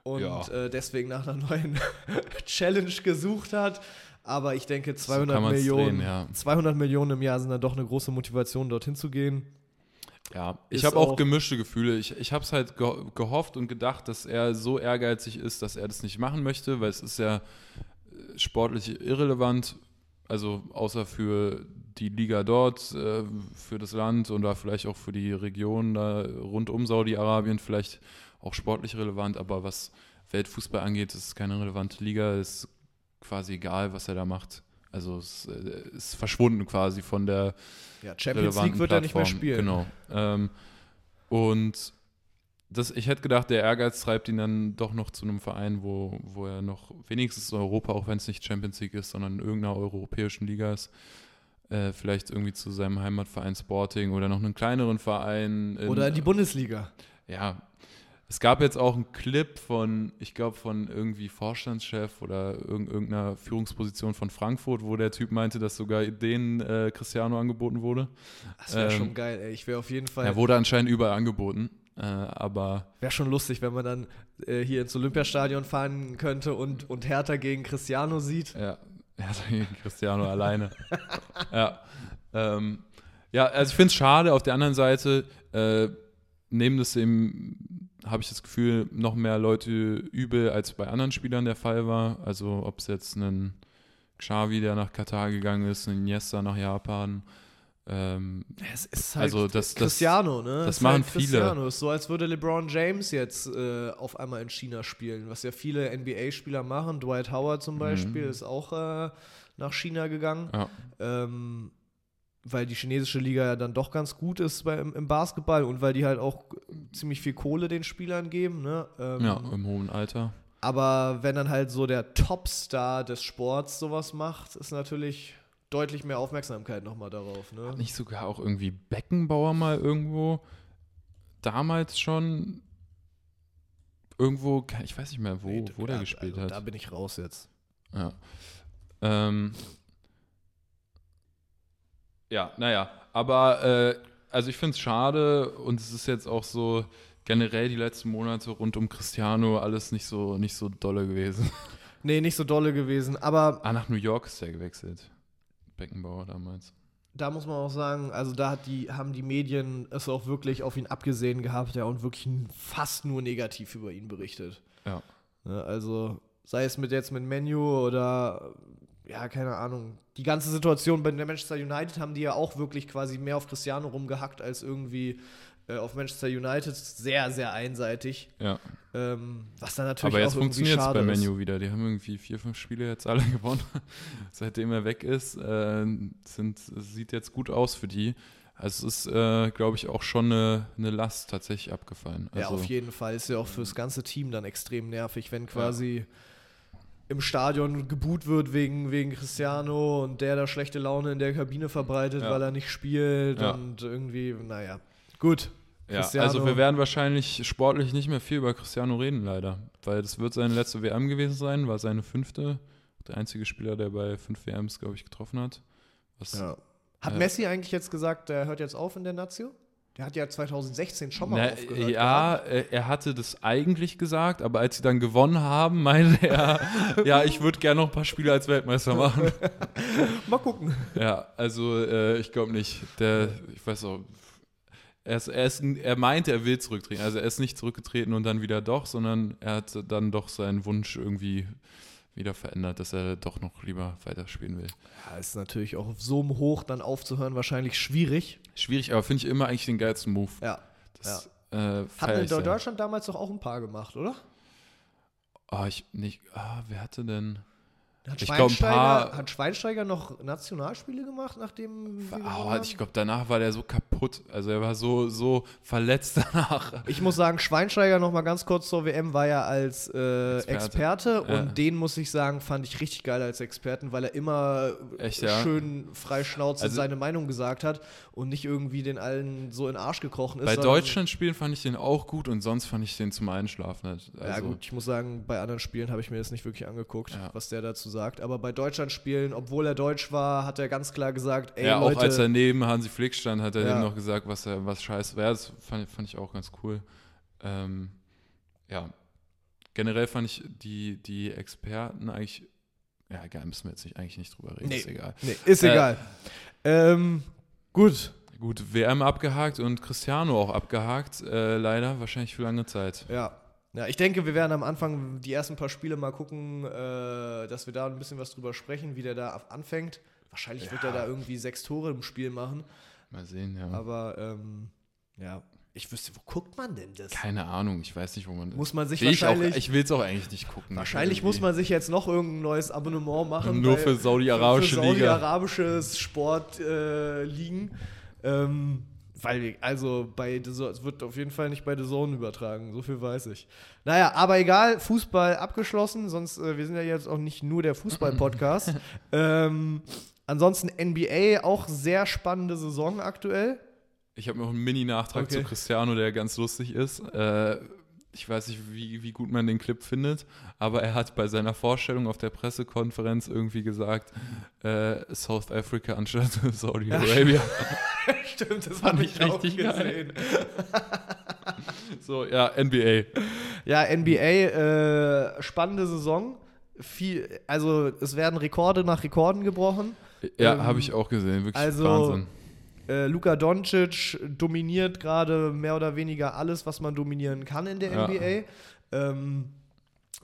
[SPEAKER 1] Und
[SPEAKER 2] Ja.
[SPEAKER 1] äh, deswegen nach einer neuen Challenge gesucht hat. Aber ich denke,
[SPEAKER 2] So
[SPEAKER 1] 200
[SPEAKER 2] kann man's
[SPEAKER 1] Millionen,
[SPEAKER 2] drehen, ja.
[SPEAKER 1] 200 Millionen im Jahr sind dann doch eine große Motivation, dorthin zu gehen.
[SPEAKER 2] Ja, ich habe auch,
[SPEAKER 1] auch-
[SPEAKER 2] gemischte Gefühle. Ich, ich habe es halt ge gehofft und gedacht, dass er so ehrgeizig ist, dass er das nicht machen möchte, weil es ist ja äh, sportlich irrelevant. Also außer für die Liga dort, äh, für das Land oder vielleicht auch für die Region da rund um Saudi-Arabien vielleicht auch sportlich relevant, aber was Weltfußball angeht, ist es keine relevante Liga, ist quasi egal, was er da macht. Also es äh, ist verschwunden quasi von der
[SPEAKER 1] Ja, Champions League wird er nicht mehr
[SPEAKER 2] Plattform.
[SPEAKER 1] spielen.
[SPEAKER 2] Genau. Ähm, und das, ich hätte gedacht, der Ehrgeiz treibt ihn dann doch noch zu einem Verein, wo, wo er noch wenigstens in Europa, auch wenn es nicht Champions League ist, sondern in irgendeiner europäischen Liga ist, äh, vielleicht irgendwie zu seinem Heimatverein Sporting oder noch einen kleineren Verein. in-
[SPEAKER 1] Oder in die Bundesliga.
[SPEAKER 2] ja, es gab jetzt auch einen Clip von, ich glaube, von irgendwie Vorstandschef oder irg irgendeiner Führungsposition von Frankfurt, wo der Typ meinte, dass sogar denen äh, Cristiano angeboten wurde.
[SPEAKER 1] Das wäre
[SPEAKER 2] Ähm,
[SPEAKER 1] schon geil, ey. Ich wäre auf jeden Fall.
[SPEAKER 2] Er wurde anscheinend überall angeboten, äh, aber
[SPEAKER 1] Wäre schon lustig, wenn man dann äh, hier ins Olympiastadion fahren könnte und, und Hertha gegen Cristiano sieht.
[SPEAKER 2] ja, er hat gegen Cristiano alleine. Ja, ähm, ja, also ich finde es schade. Auf der anderen Seite, äh, nehmen das eben, habe ich das Gefühl, noch mehr Leute übel, als bei anderen Spielern der Fall war. Also ob es jetzt ein Xavi, der nach Katar gegangen ist, ein Iniesta nach Japan. Ähm,
[SPEAKER 1] Es ist halt
[SPEAKER 2] Also das- das-
[SPEAKER 1] Cristiano, ne?
[SPEAKER 2] das
[SPEAKER 1] Es
[SPEAKER 2] machen
[SPEAKER 1] halt
[SPEAKER 2] viele.
[SPEAKER 1] Cristiano. Ist so, als würde LeBron James jetzt äh, auf einmal in China spielen, was ja viele NBA-Spieler machen. Dwight Howard zum Beispiel ist auch äh, nach China gegangen,
[SPEAKER 2] ja.
[SPEAKER 1] ähm, weil die chinesische Liga ja dann doch ganz gut ist bei, im, Basketball und weil die halt auch ziemlich viel Kohle den Spielern geben. Ne? Ähm,
[SPEAKER 2] ja, im hohen Alter.
[SPEAKER 1] Aber wenn dann halt so der Topstar des Sports sowas macht, ist natürlich deutlich mehr Aufmerksamkeit nochmal darauf. Ne?
[SPEAKER 2] Hat nicht sogar auch irgendwie Beckenbauer mal irgendwo damals schon irgendwo, ich weiß nicht mehr, wo,
[SPEAKER 1] Nee,
[SPEAKER 2] wo der
[SPEAKER 1] ja,
[SPEAKER 2] gespielt
[SPEAKER 1] also,
[SPEAKER 2] hat.
[SPEAKER 1] Da bin ich raus jetzt.
[SPEAKER 2] Ja. Ähm, ja, naja, aber äh, also ich finde es schade und es ist jetzt auch so generell die letzten Monate rund um Cristiano alles nicht so nicht so dolle gewesen.
[SPEAKER 1] Nee, nicht so dolle gewesen. Aber
[SPEAKER 2] Ah, nach New York ist er gewechselt. Beckenbauer damals.
[SPEAKER 1] da muss man auch sagen, also da hat die, haben die Medien es auch wirklich auf ihn abgesehen gehabt, ja, und wirklich fast nur negativ über ihn berichtet.
[SPEAKER 2] Ja.
[SPEAKER 1] Ne, also sei es mit jetzt mit Menu oder ja, keine Ahnung. Die ganze Situation bei der Manchester United haben die ja auch wirklich quasi mehr auf Cristiano rumgehackt als irgendwie äh, auf Manchester United. Sehr, sehr einseitig.
[SPEAKER 2] Ja.
[SPEAKER 1] Ähm, was dann natürlich
[SPEAKER 2] Aber
[SPEAKER 1] auch
[SPEAKER 2] jetzt funktioniert es bei. Menu wieder. Die haben irgendwie vier, fünf Spiele jetzt alle gewonnen. Seitdem er weg ist, äh, sind, sieht jetzt gut aus für die. Also es ist, äh, glaube ich, auch schon eine, eine Last tatsächlich abgefallen. Also,
[SPEAKER 1] Ja, auf jeden Fall. Ist ja auch fürs ganze Team dann extrem nervig, wenn quasi im Stadion geboot wird wegen, wegen Cristiano und der da schlechte Laune in der Kabine verbreitet,
[SPEAKER 2] Ja.
[SPEAKER 1] weil er nicht spielt
[SPEAKER 2] Ja.
[SPEAKER 1] und irgendwie, naja. Gut.
[SPEAKER 2] Ja,
[SPEAKER 1] Cristiano-
[SPEAKER 2] also wir werden wahrscheinlich sportlich nicht mehr viel über Cristiano reden, leider. Weil das wird seine letzte WM gewesen sein, war seine fünfte. Der einzige Spieler, der bei fünf WMs, glaube ich, getroffen hat. Was,
[SPEAKER 1] Ja. Hat
[SPEAKER 2] Äh,
[SPEAKER 1] Messi eigentlich jetzt gesagt, der hört jetzt auf in der Nazio? Der hat ja 2016 schon mal
[SPEAKER 2] Na,
[SPEAKER 1] aufgehört.
[SPEAKER 2] ja, äh, er hatte das eigentlich gesagt, aber als sie dann gewonnen haben, meinte er, ja, ich würde gerne noch ein paar Spiele als Weltmeister machen.
[SPEAKER 1] gehabt. Mal gucken.
[SPEAKER 2] ja, also äh, ich glaube nicht. Der, ich weiß auch, er, ist, er, ist, er meinte, er will zurücktreten. Also er ist nicht zurückgetreten und dann wieder doch, sondern er hat dann doch seinen Wunsch irgendwie wieder verändert, dass er doch noch lieber weiterspielen will.
[SPEAKER 1] Ja, ist natürlich auch auf so einem Hoch dann aufzuhören wahrscheinlich schwierig.
[SPEAKER 2] Schwierig, aber finde ich immer eigentlich den geilsten Move.
[SPEAKER 1] Ja.
[SPEAKER 2] Das, äh,
[SPEAKER 1] Hat in. Deutschland damals doch auch ein paar gemacht, oder?
[SPEAKER 2] Ah, ich nicht. Ah, wer hatte denn?
[SPEAKER 1] Hat
[SPEAKER 2] Ich ein paar-
[SPEAKER 1] hat Schweinsteiger noch Nationalspiele gemacht, nachdem
[SPEAKER 2] Oh, ich glaube, danach war der so kaputt. Also er war so, so verletzt danach.
[SPEAKER 1] Ich muss sagen, Schweinsteiger noch mal ganz kurz zur WM war ja als äh,
[SPEAKER 2] Experte.
[SPEAKER 1] Experte, und
[SPEAKER 2] Ja.
[SPEAKER 1] den muss ich sagen, fand ich richtig geil als Experten, weil er immer
[SPEAKER 2] Echt, ja?
[SPEAKER 1] schön frei Schnauze
[SPEAKER 2] Also-
[SPEAKER 1] seine Meinung gesagt hat und nicht irgendwie den allen so in den Arsch gekrochen ist.
[SPEAKER 2] Bei
[SPEAKER 1] sondern-
[SPEAKER 2] Deutschland spielen fand ich den auch gut und sonst fand ich den zum Einschlafen. Halt.
[SPEAKER 1] Ja
[SPEAKER 2] Also,
[SPEAKER 1] gut, ich muss sagen, bei anderen Spielen habe ich mir das nicht wirklich angeguckt,
[SPEAKER 2] Ja.
[SPEAKER 1] was der dazu sagt. Aber bei Deutschland spielen, obwohl er Deutsch war, hat er ganz klar gesagt, ey
[SPEAKER 2] ja,
[SPEAKER 1] Leute,
[SPEAKER 2] auch als er neben Hansi Flick stand, hat er
[SPEAKER 1] Ja.
[SPEAKER 2] dem noch gesagt, was er was scheiße wäre. Das fand, fand ich auch ganz cool. Ähm, ja, generell fand ich die, die Experten eigentlich, ja, egal, müssen wir jetzt nicht, eigentlich nicht drüber reden,
[SPEAKER 1] Nee.
[SPEAKER 2] ist egal.
[SPEAKER 1] nee, ist
[SPEAKER 2] Äh,
[SPEAKER 1] egal. Ähm, gut,
[SPEAKER 2] Gut, WM abgehakt und Cristiano auch abgehakt, äh, leider, wahrscheinlich für lange Zeit.
[SPEAKER 1] Ja. Ja, ich denke, wir werden am Anfang die ersten paar Spiele mal gucken, äh, dass wir da ein bisschen was drüber sprechen, wie der da anfängt. Wahrscheinlich wird er da irgendwie sechs Tore im Spiel machen.
[SPEAKER 2] Mal sehen, ja.
[SPEAKER 1] Aber ähm, ja, ich wüsste, wo guckt man denn das?
[SPEAKER 2] Keine Ahnung, ich weiß nicht, wo man
[SPEAKER 1] Muss man sich
[SPEAKER 2] Will ich
[SPEAKER 1] wahrscheinlich.
[SPEAKER 2] ich will es auch eigentlich nicht gucken.
[SPEAKER 1] wahrscheinlich
[SPEAKER 2] irgendwie.
[SPEAKER 1] muss man sich jetzt noch irgendein neues Abonnement machen.
[SPEAKER 2] Nur für saudi-arabische Liga.
[SPEAKER 1] saudi-arabisches Sport äh, liegen. Ähm, weil, also bei The Zone- es wird auf jeden Fall nicht bei The Zone übertragen, so viel weiß ich. Naja, aber egal, Fußball abgeschlossen, sonst, äh, wir sind ja jetzt auch nicht nur der Fußball-Podcast. ähm, ansonsten NBA, auch sehr spannende Saison aktuell.
[SPEAKER 2] Ich habe noch einen Mini-Nachtrag
[SPEAKER 1] Okay.
[SPEAKER 2] zu Cristiano, der ganz lustig ist. Äh, ich weiß nicht, wie, wie gut man den Clip findet, aber er hat bei seiner Vorstellung auf der Pressekonferenz irgendwie gesagt, äh, South Africa anstatt Saudi-Arabia.
[SPEAKER 1] Stimmt, das
[SPEAKER 2] Fand
[SPEAKER 1] habe
[SPEAKER 2] ich richtig
[SPEAKER 1] gesehen.
[SPEAKER 2] so, ja, NBA.
[SPEAKER 1] Ja, NBA, äh, spannende Saison. Viel, also es werden Rekorde nach Rekorden gebrochen.
[SPEAKER 2] Ja,
[SPEAKER 1] Ähm,
[SPEAKER 2] habe ich auch gesehen. Wirklich
[SPEAKER 1] also-
[SPEAKER 2] Wahnsinn.
[SPEAKER 1] Äh, Luka Doncic dominiert gerade mehr oder weniger alles, was man dominieren kann in der
[SPEAKER 2] Ja.
[SPEAKER 1] NBA. Ähm,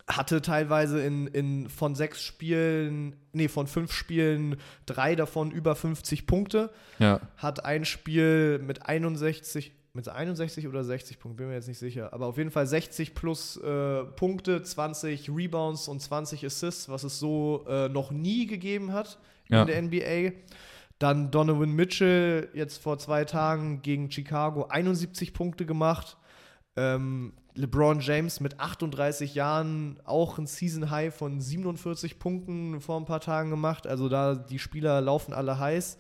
[SPEAKER 1] hatte teilweise in, in von sechs Spielen, nee, von fünf Spielen drei davon über 50 Punkte.
[SPEAKER 2] Ja,
[SPEAKER 1] Hat ein Spiel mit 61, mit 61 oder 60 Punkten, bin mir jetzt nicht sicher. Aber auf jeden Fall 60 plus äh, Punkte, 20 Rebounds und 20 Assists, was es so äh, noch nie gegeben hat
[SPEAKER 2] Ja.
[SPEAKER 1] in der NBA. Dann Donovan Mitchell jetzt vor zwei Tagen gegen Chicago 71 Punkte gemacht. Ähm, LeBron James mit 38 Jahren auch ein Season High von 47 Punkten vor ein paar Tagen gemacht. Also da die Spieler laufen alle heiß.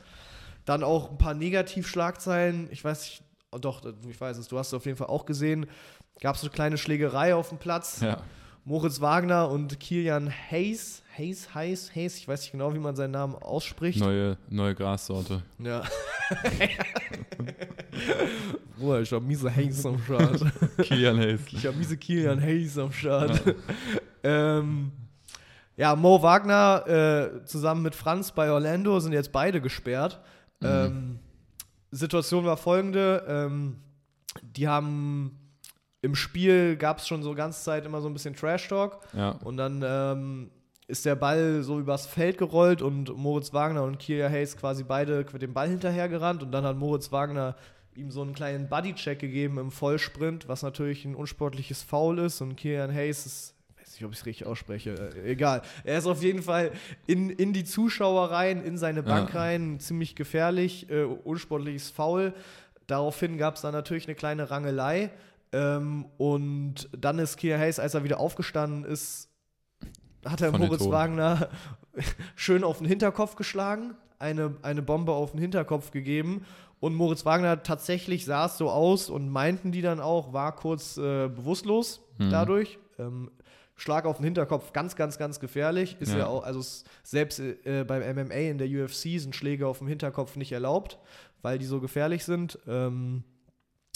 [SPEAKER 1] Dann auch ein paar Negativschlagzeilen. Ich weiß nicht, doch, ich weiß es, du hast es auf jeden Fall auch gesehen. gab es eine kleine Schlägerei auf dem Platz.
[SPEAKER 2] Ja.
[SPEAKER 1] Moritz Wagner und Kilian Hayes, Hayes, Hayes, Hayes, ich weiß nicht genau, wie man seinen Namen ausspricht.
[SPEAKER 2] Neue, neue Grassorte.
[SPEAKER 1] Ja. Bruder, ich hab miese Hayes am Start.
[SPEAKER 2] Kilian Hayes.
[SPEAKER 1] Ich hab miese Kilian Hayes am Start. Ja, ähm, ja Mo Wagner äh, zusammen mit Franz bei Orlando sind jetzt beide gesperrt. Mhm. Ähm, Situation war folgende: ähm, Die haben im Spiel gab es schon so ganze Zeit immer so ein bisschen Trash-Talk.
[SPEAKER 2] Ja.
[SPEAKER 1] Und dann ähm, ist der Ball so übers Feld gerollt und Moritz Wagner und Kia Hayes quasi beide dem Ball hinterhergerannt. Und dann hat Moritz Wagner ihm so einen kleinen Buddy-Check gegeben im Vollsprint, was natürlich ein unsportliches Foul ist. Und Kilian Hayes ist, ich weiß nicht, ob ich es richtig ausspreche, äh, egal. Er ist auf jeden Fall in, in die Zuschauer rein, in seine Bank ja. rein, ziemlich gefährlich, äh, unsportliches Foul. Daraufhin gab es dann natürlich eine kleine Rangelei. Ähm, und dann ist Kia Hayes, als er wieder aufgestanden ist, hat er Moritz Wagner schön auf den Hinterkopf geschlagen, eine, eine Bombe auf den Hinterkopf gegeben. Und Moritz Wagner tatsächlich sah es so aus und meinten die dann auch, war kurz äh, bewusstlos mhm. dadurch. Ähm, Schlag auf den Hinterkopf ganz, ganz, ganz gefährlich. Ist ja, ja auch, also selbst äh, beim MMA in der UFC sind Schläge auf dem Hinterkopf nicht erlaubt, weil die so gefährlich sind. Ähm,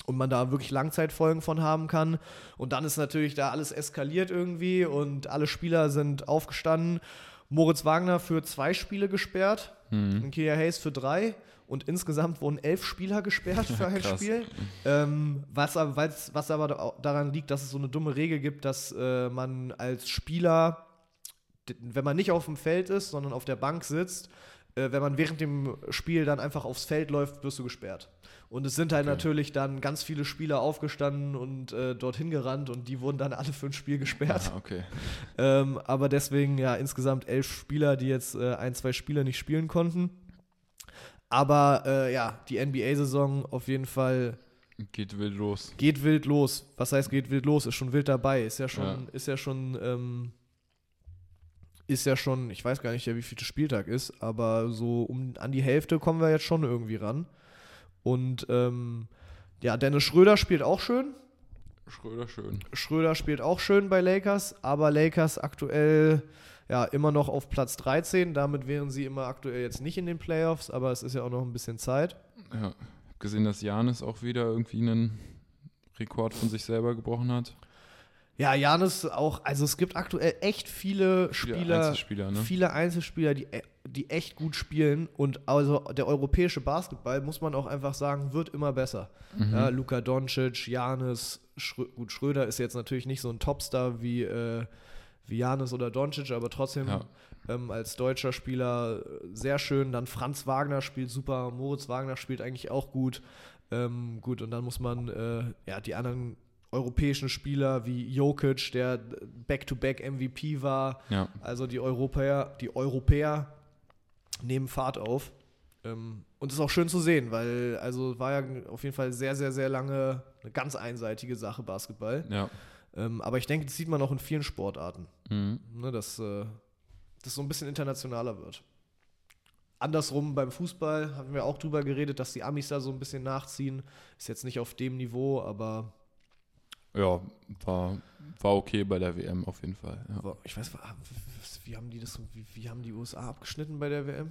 [SPEAKER 1] und man da wirklich Langzeitfolgen von haben kann. Und dann ist natürlich da alles eskaliert irgendwie und alle Spieler sind aufgestanden. Moritz Wagner für zwei Spiele gesperrt, mhm. Kia Hayes für drei. Und insgesamt wurden elf Spieler gesperrt für ein Spiel. Ähm, was, was aber daran liegt, dass es so eine dumme Regel gibt, dass äh, man als Spieler, wenn man nicht auf dem Feld ist, sondern auf der Bank sitzt, äh, wenn man während dem Spiel dann einfach aufs Feld läuft, wirst du gesperrt. Und es sind halt okay. natürlich dann ganz viele Spieler aufgestanden und äh, dorthin gerannt und die wurden dann alle für ein Spiel gesperrt.
[SPEAKER 2] Ah, okay.
[SPEAKER 1] ähm, aber deswegen ja insgesamt elf Spieler, die jetzt äh, ein, zwei Spieler nicht spielen konnten. Aber äh, ja, die NBA-Saison auf jeden Fall.
[SPEAKER 2] Geht wild los.
[SPEAKER 1] Geht wild los. Was heißt geht wild los? Ist schon wild dabei. Ist ja schon, ja. ist ja schon, ähm, ist ja schon, ich weiß gar nicht, wie viel Spieltag ist, aber so um an die Hälfte kommen wir jetzt schon irgendwie ran. Und ähm, ja, Dennis Schröder spielt auch schön.
[SPEAKER 2] Schröder schön.
[SPEAKER 1] Schröder spielt auch schön bei Lakers, aber Lakers aktuell ja immer noch auf Platz 13. Damit wären sie immer aktuell jetzt nicht in den Playoffs, aber es ist ja auch noch ein bisschen Zeit.
[SPEAKER 2] Ja, gesehen, dass Janis auch wieder irgendwie einen Rekord von sich selber gebrochen hat.
[SPEAKER 1] Ja, Janis auch, also es gibt aktuell echt viele Spieler, viele Einzelspieler, ne? viele Einzelspieler die, die echt gut spielen und also der europäische Basketball, muss man auch einfach sagen, wird immer besser. Mhm. Ja, Luka Doncic, Janis, Schrö gut, Schröder ist jetzt natürlich nicht so ein Topstar wie, äh, wie Janis oder Doncic, aber trotzdem ja. ähm, als deutscher Spieler sehr schön. Dann Franz Wagner spielt super, Moritz Wagner spielt eigentlich auch gut. Ähm, gut, und dann muss man äh, ja die anderen europäischen Spieler wie Jokic, der Back-to-Back MVP war.
[SPEAKER 2] Ja.
[SPEAKER 1] Also die Europäer, die Europäer nehmen Fahrt auf. Ähm, und das ist auch schön zu sehen, weil also war ja auf jeden Fall sehr, sehr, sehr lange eine ganz einseitige Sache, Basketball.
[SPEAKER 2] Ja.
[SPEAKER 1] Ähm, aber ich denke, das sieht man auch in vielen Sportarten.
[SPEAKER 2] Mhm.
[SPEAKER 1] Ne, dass äh, das so ein bisschen internationaler wird. Andersrum beim Fußball haben wir auch drüber geredet, dass die Amis da so ein bisschen nachziehen. Ist jetzt nicht auf dem Niveau, aber
[SPEAKER 2] ja, war, war okay bei der WM auf jeden Fall. Ja.
[SPEAKER 1] Ich weiß, wie haben die das, wie, wie, haben die USA abgeschnitten bei der WM?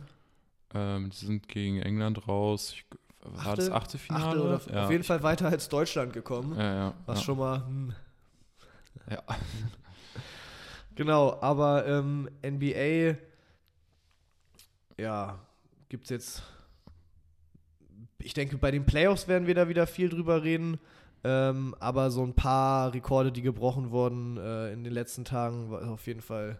[SPEAKER 2] Ähm, die sind gegen England raus. Ich, war Achte, das achte Finale?
[SPEAKER 1] Achte ja. Auf jeden Fall weiter als Deutschland gekommen.
[SPEAKER 2] Ja, ja,
[SPEAKER 1] was schon mal. Hm.
[SPEAKER 2] Ja.
[SPEAKER 1] genau, aber ähm, NBA, ja, gibt es jetzt. Ich denke, bei den Playoffs werden wir da wieder viel drüber reden. Ähm, aber so ein paar Rekorde, die gebrochen wurden äh, in den letzten Tagen, war auf jeden Fall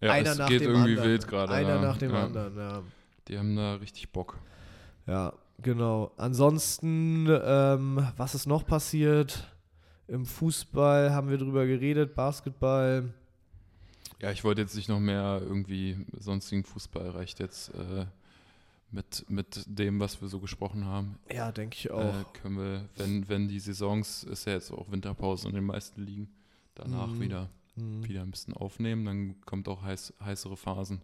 [SPEAKER 2] ja, einer es nach geht dem irgendwie
[SPEAKER 1] anderen.
[SPEAKER 2] wild gerade.
[SPEAKER 1] Einer
[SPEAKER 2] ja.
[SPEAKER 1] nach dem ja. anderen, ja.
[SPEAKER 2] Die haben da richtig Bock.
[SPEAKER 1] Ja, genau. Ansonsten, ähm, was ist noch passiert? Im Fußball haben wir drüber geredet, Basketball.
[SPEAKER 2] Ja, ich wollte jetzt nicht noch mehr irgendwie sonstigen Fußball reicht jetzt. Äh, mit, mit dem, was wir so gesprochen haben.
[SPEAKER 1] Ja, denke ich auch.
[SPEAKER 2] Äh, können wir, wenn, wenn die Saisons, ist ja jetzt auch Winterpause in den meisten Ligen, danach mhm. wieder, mhm. wieder ein bisschen aufnehmen, dann kommt auch heiß, heißere Phasen.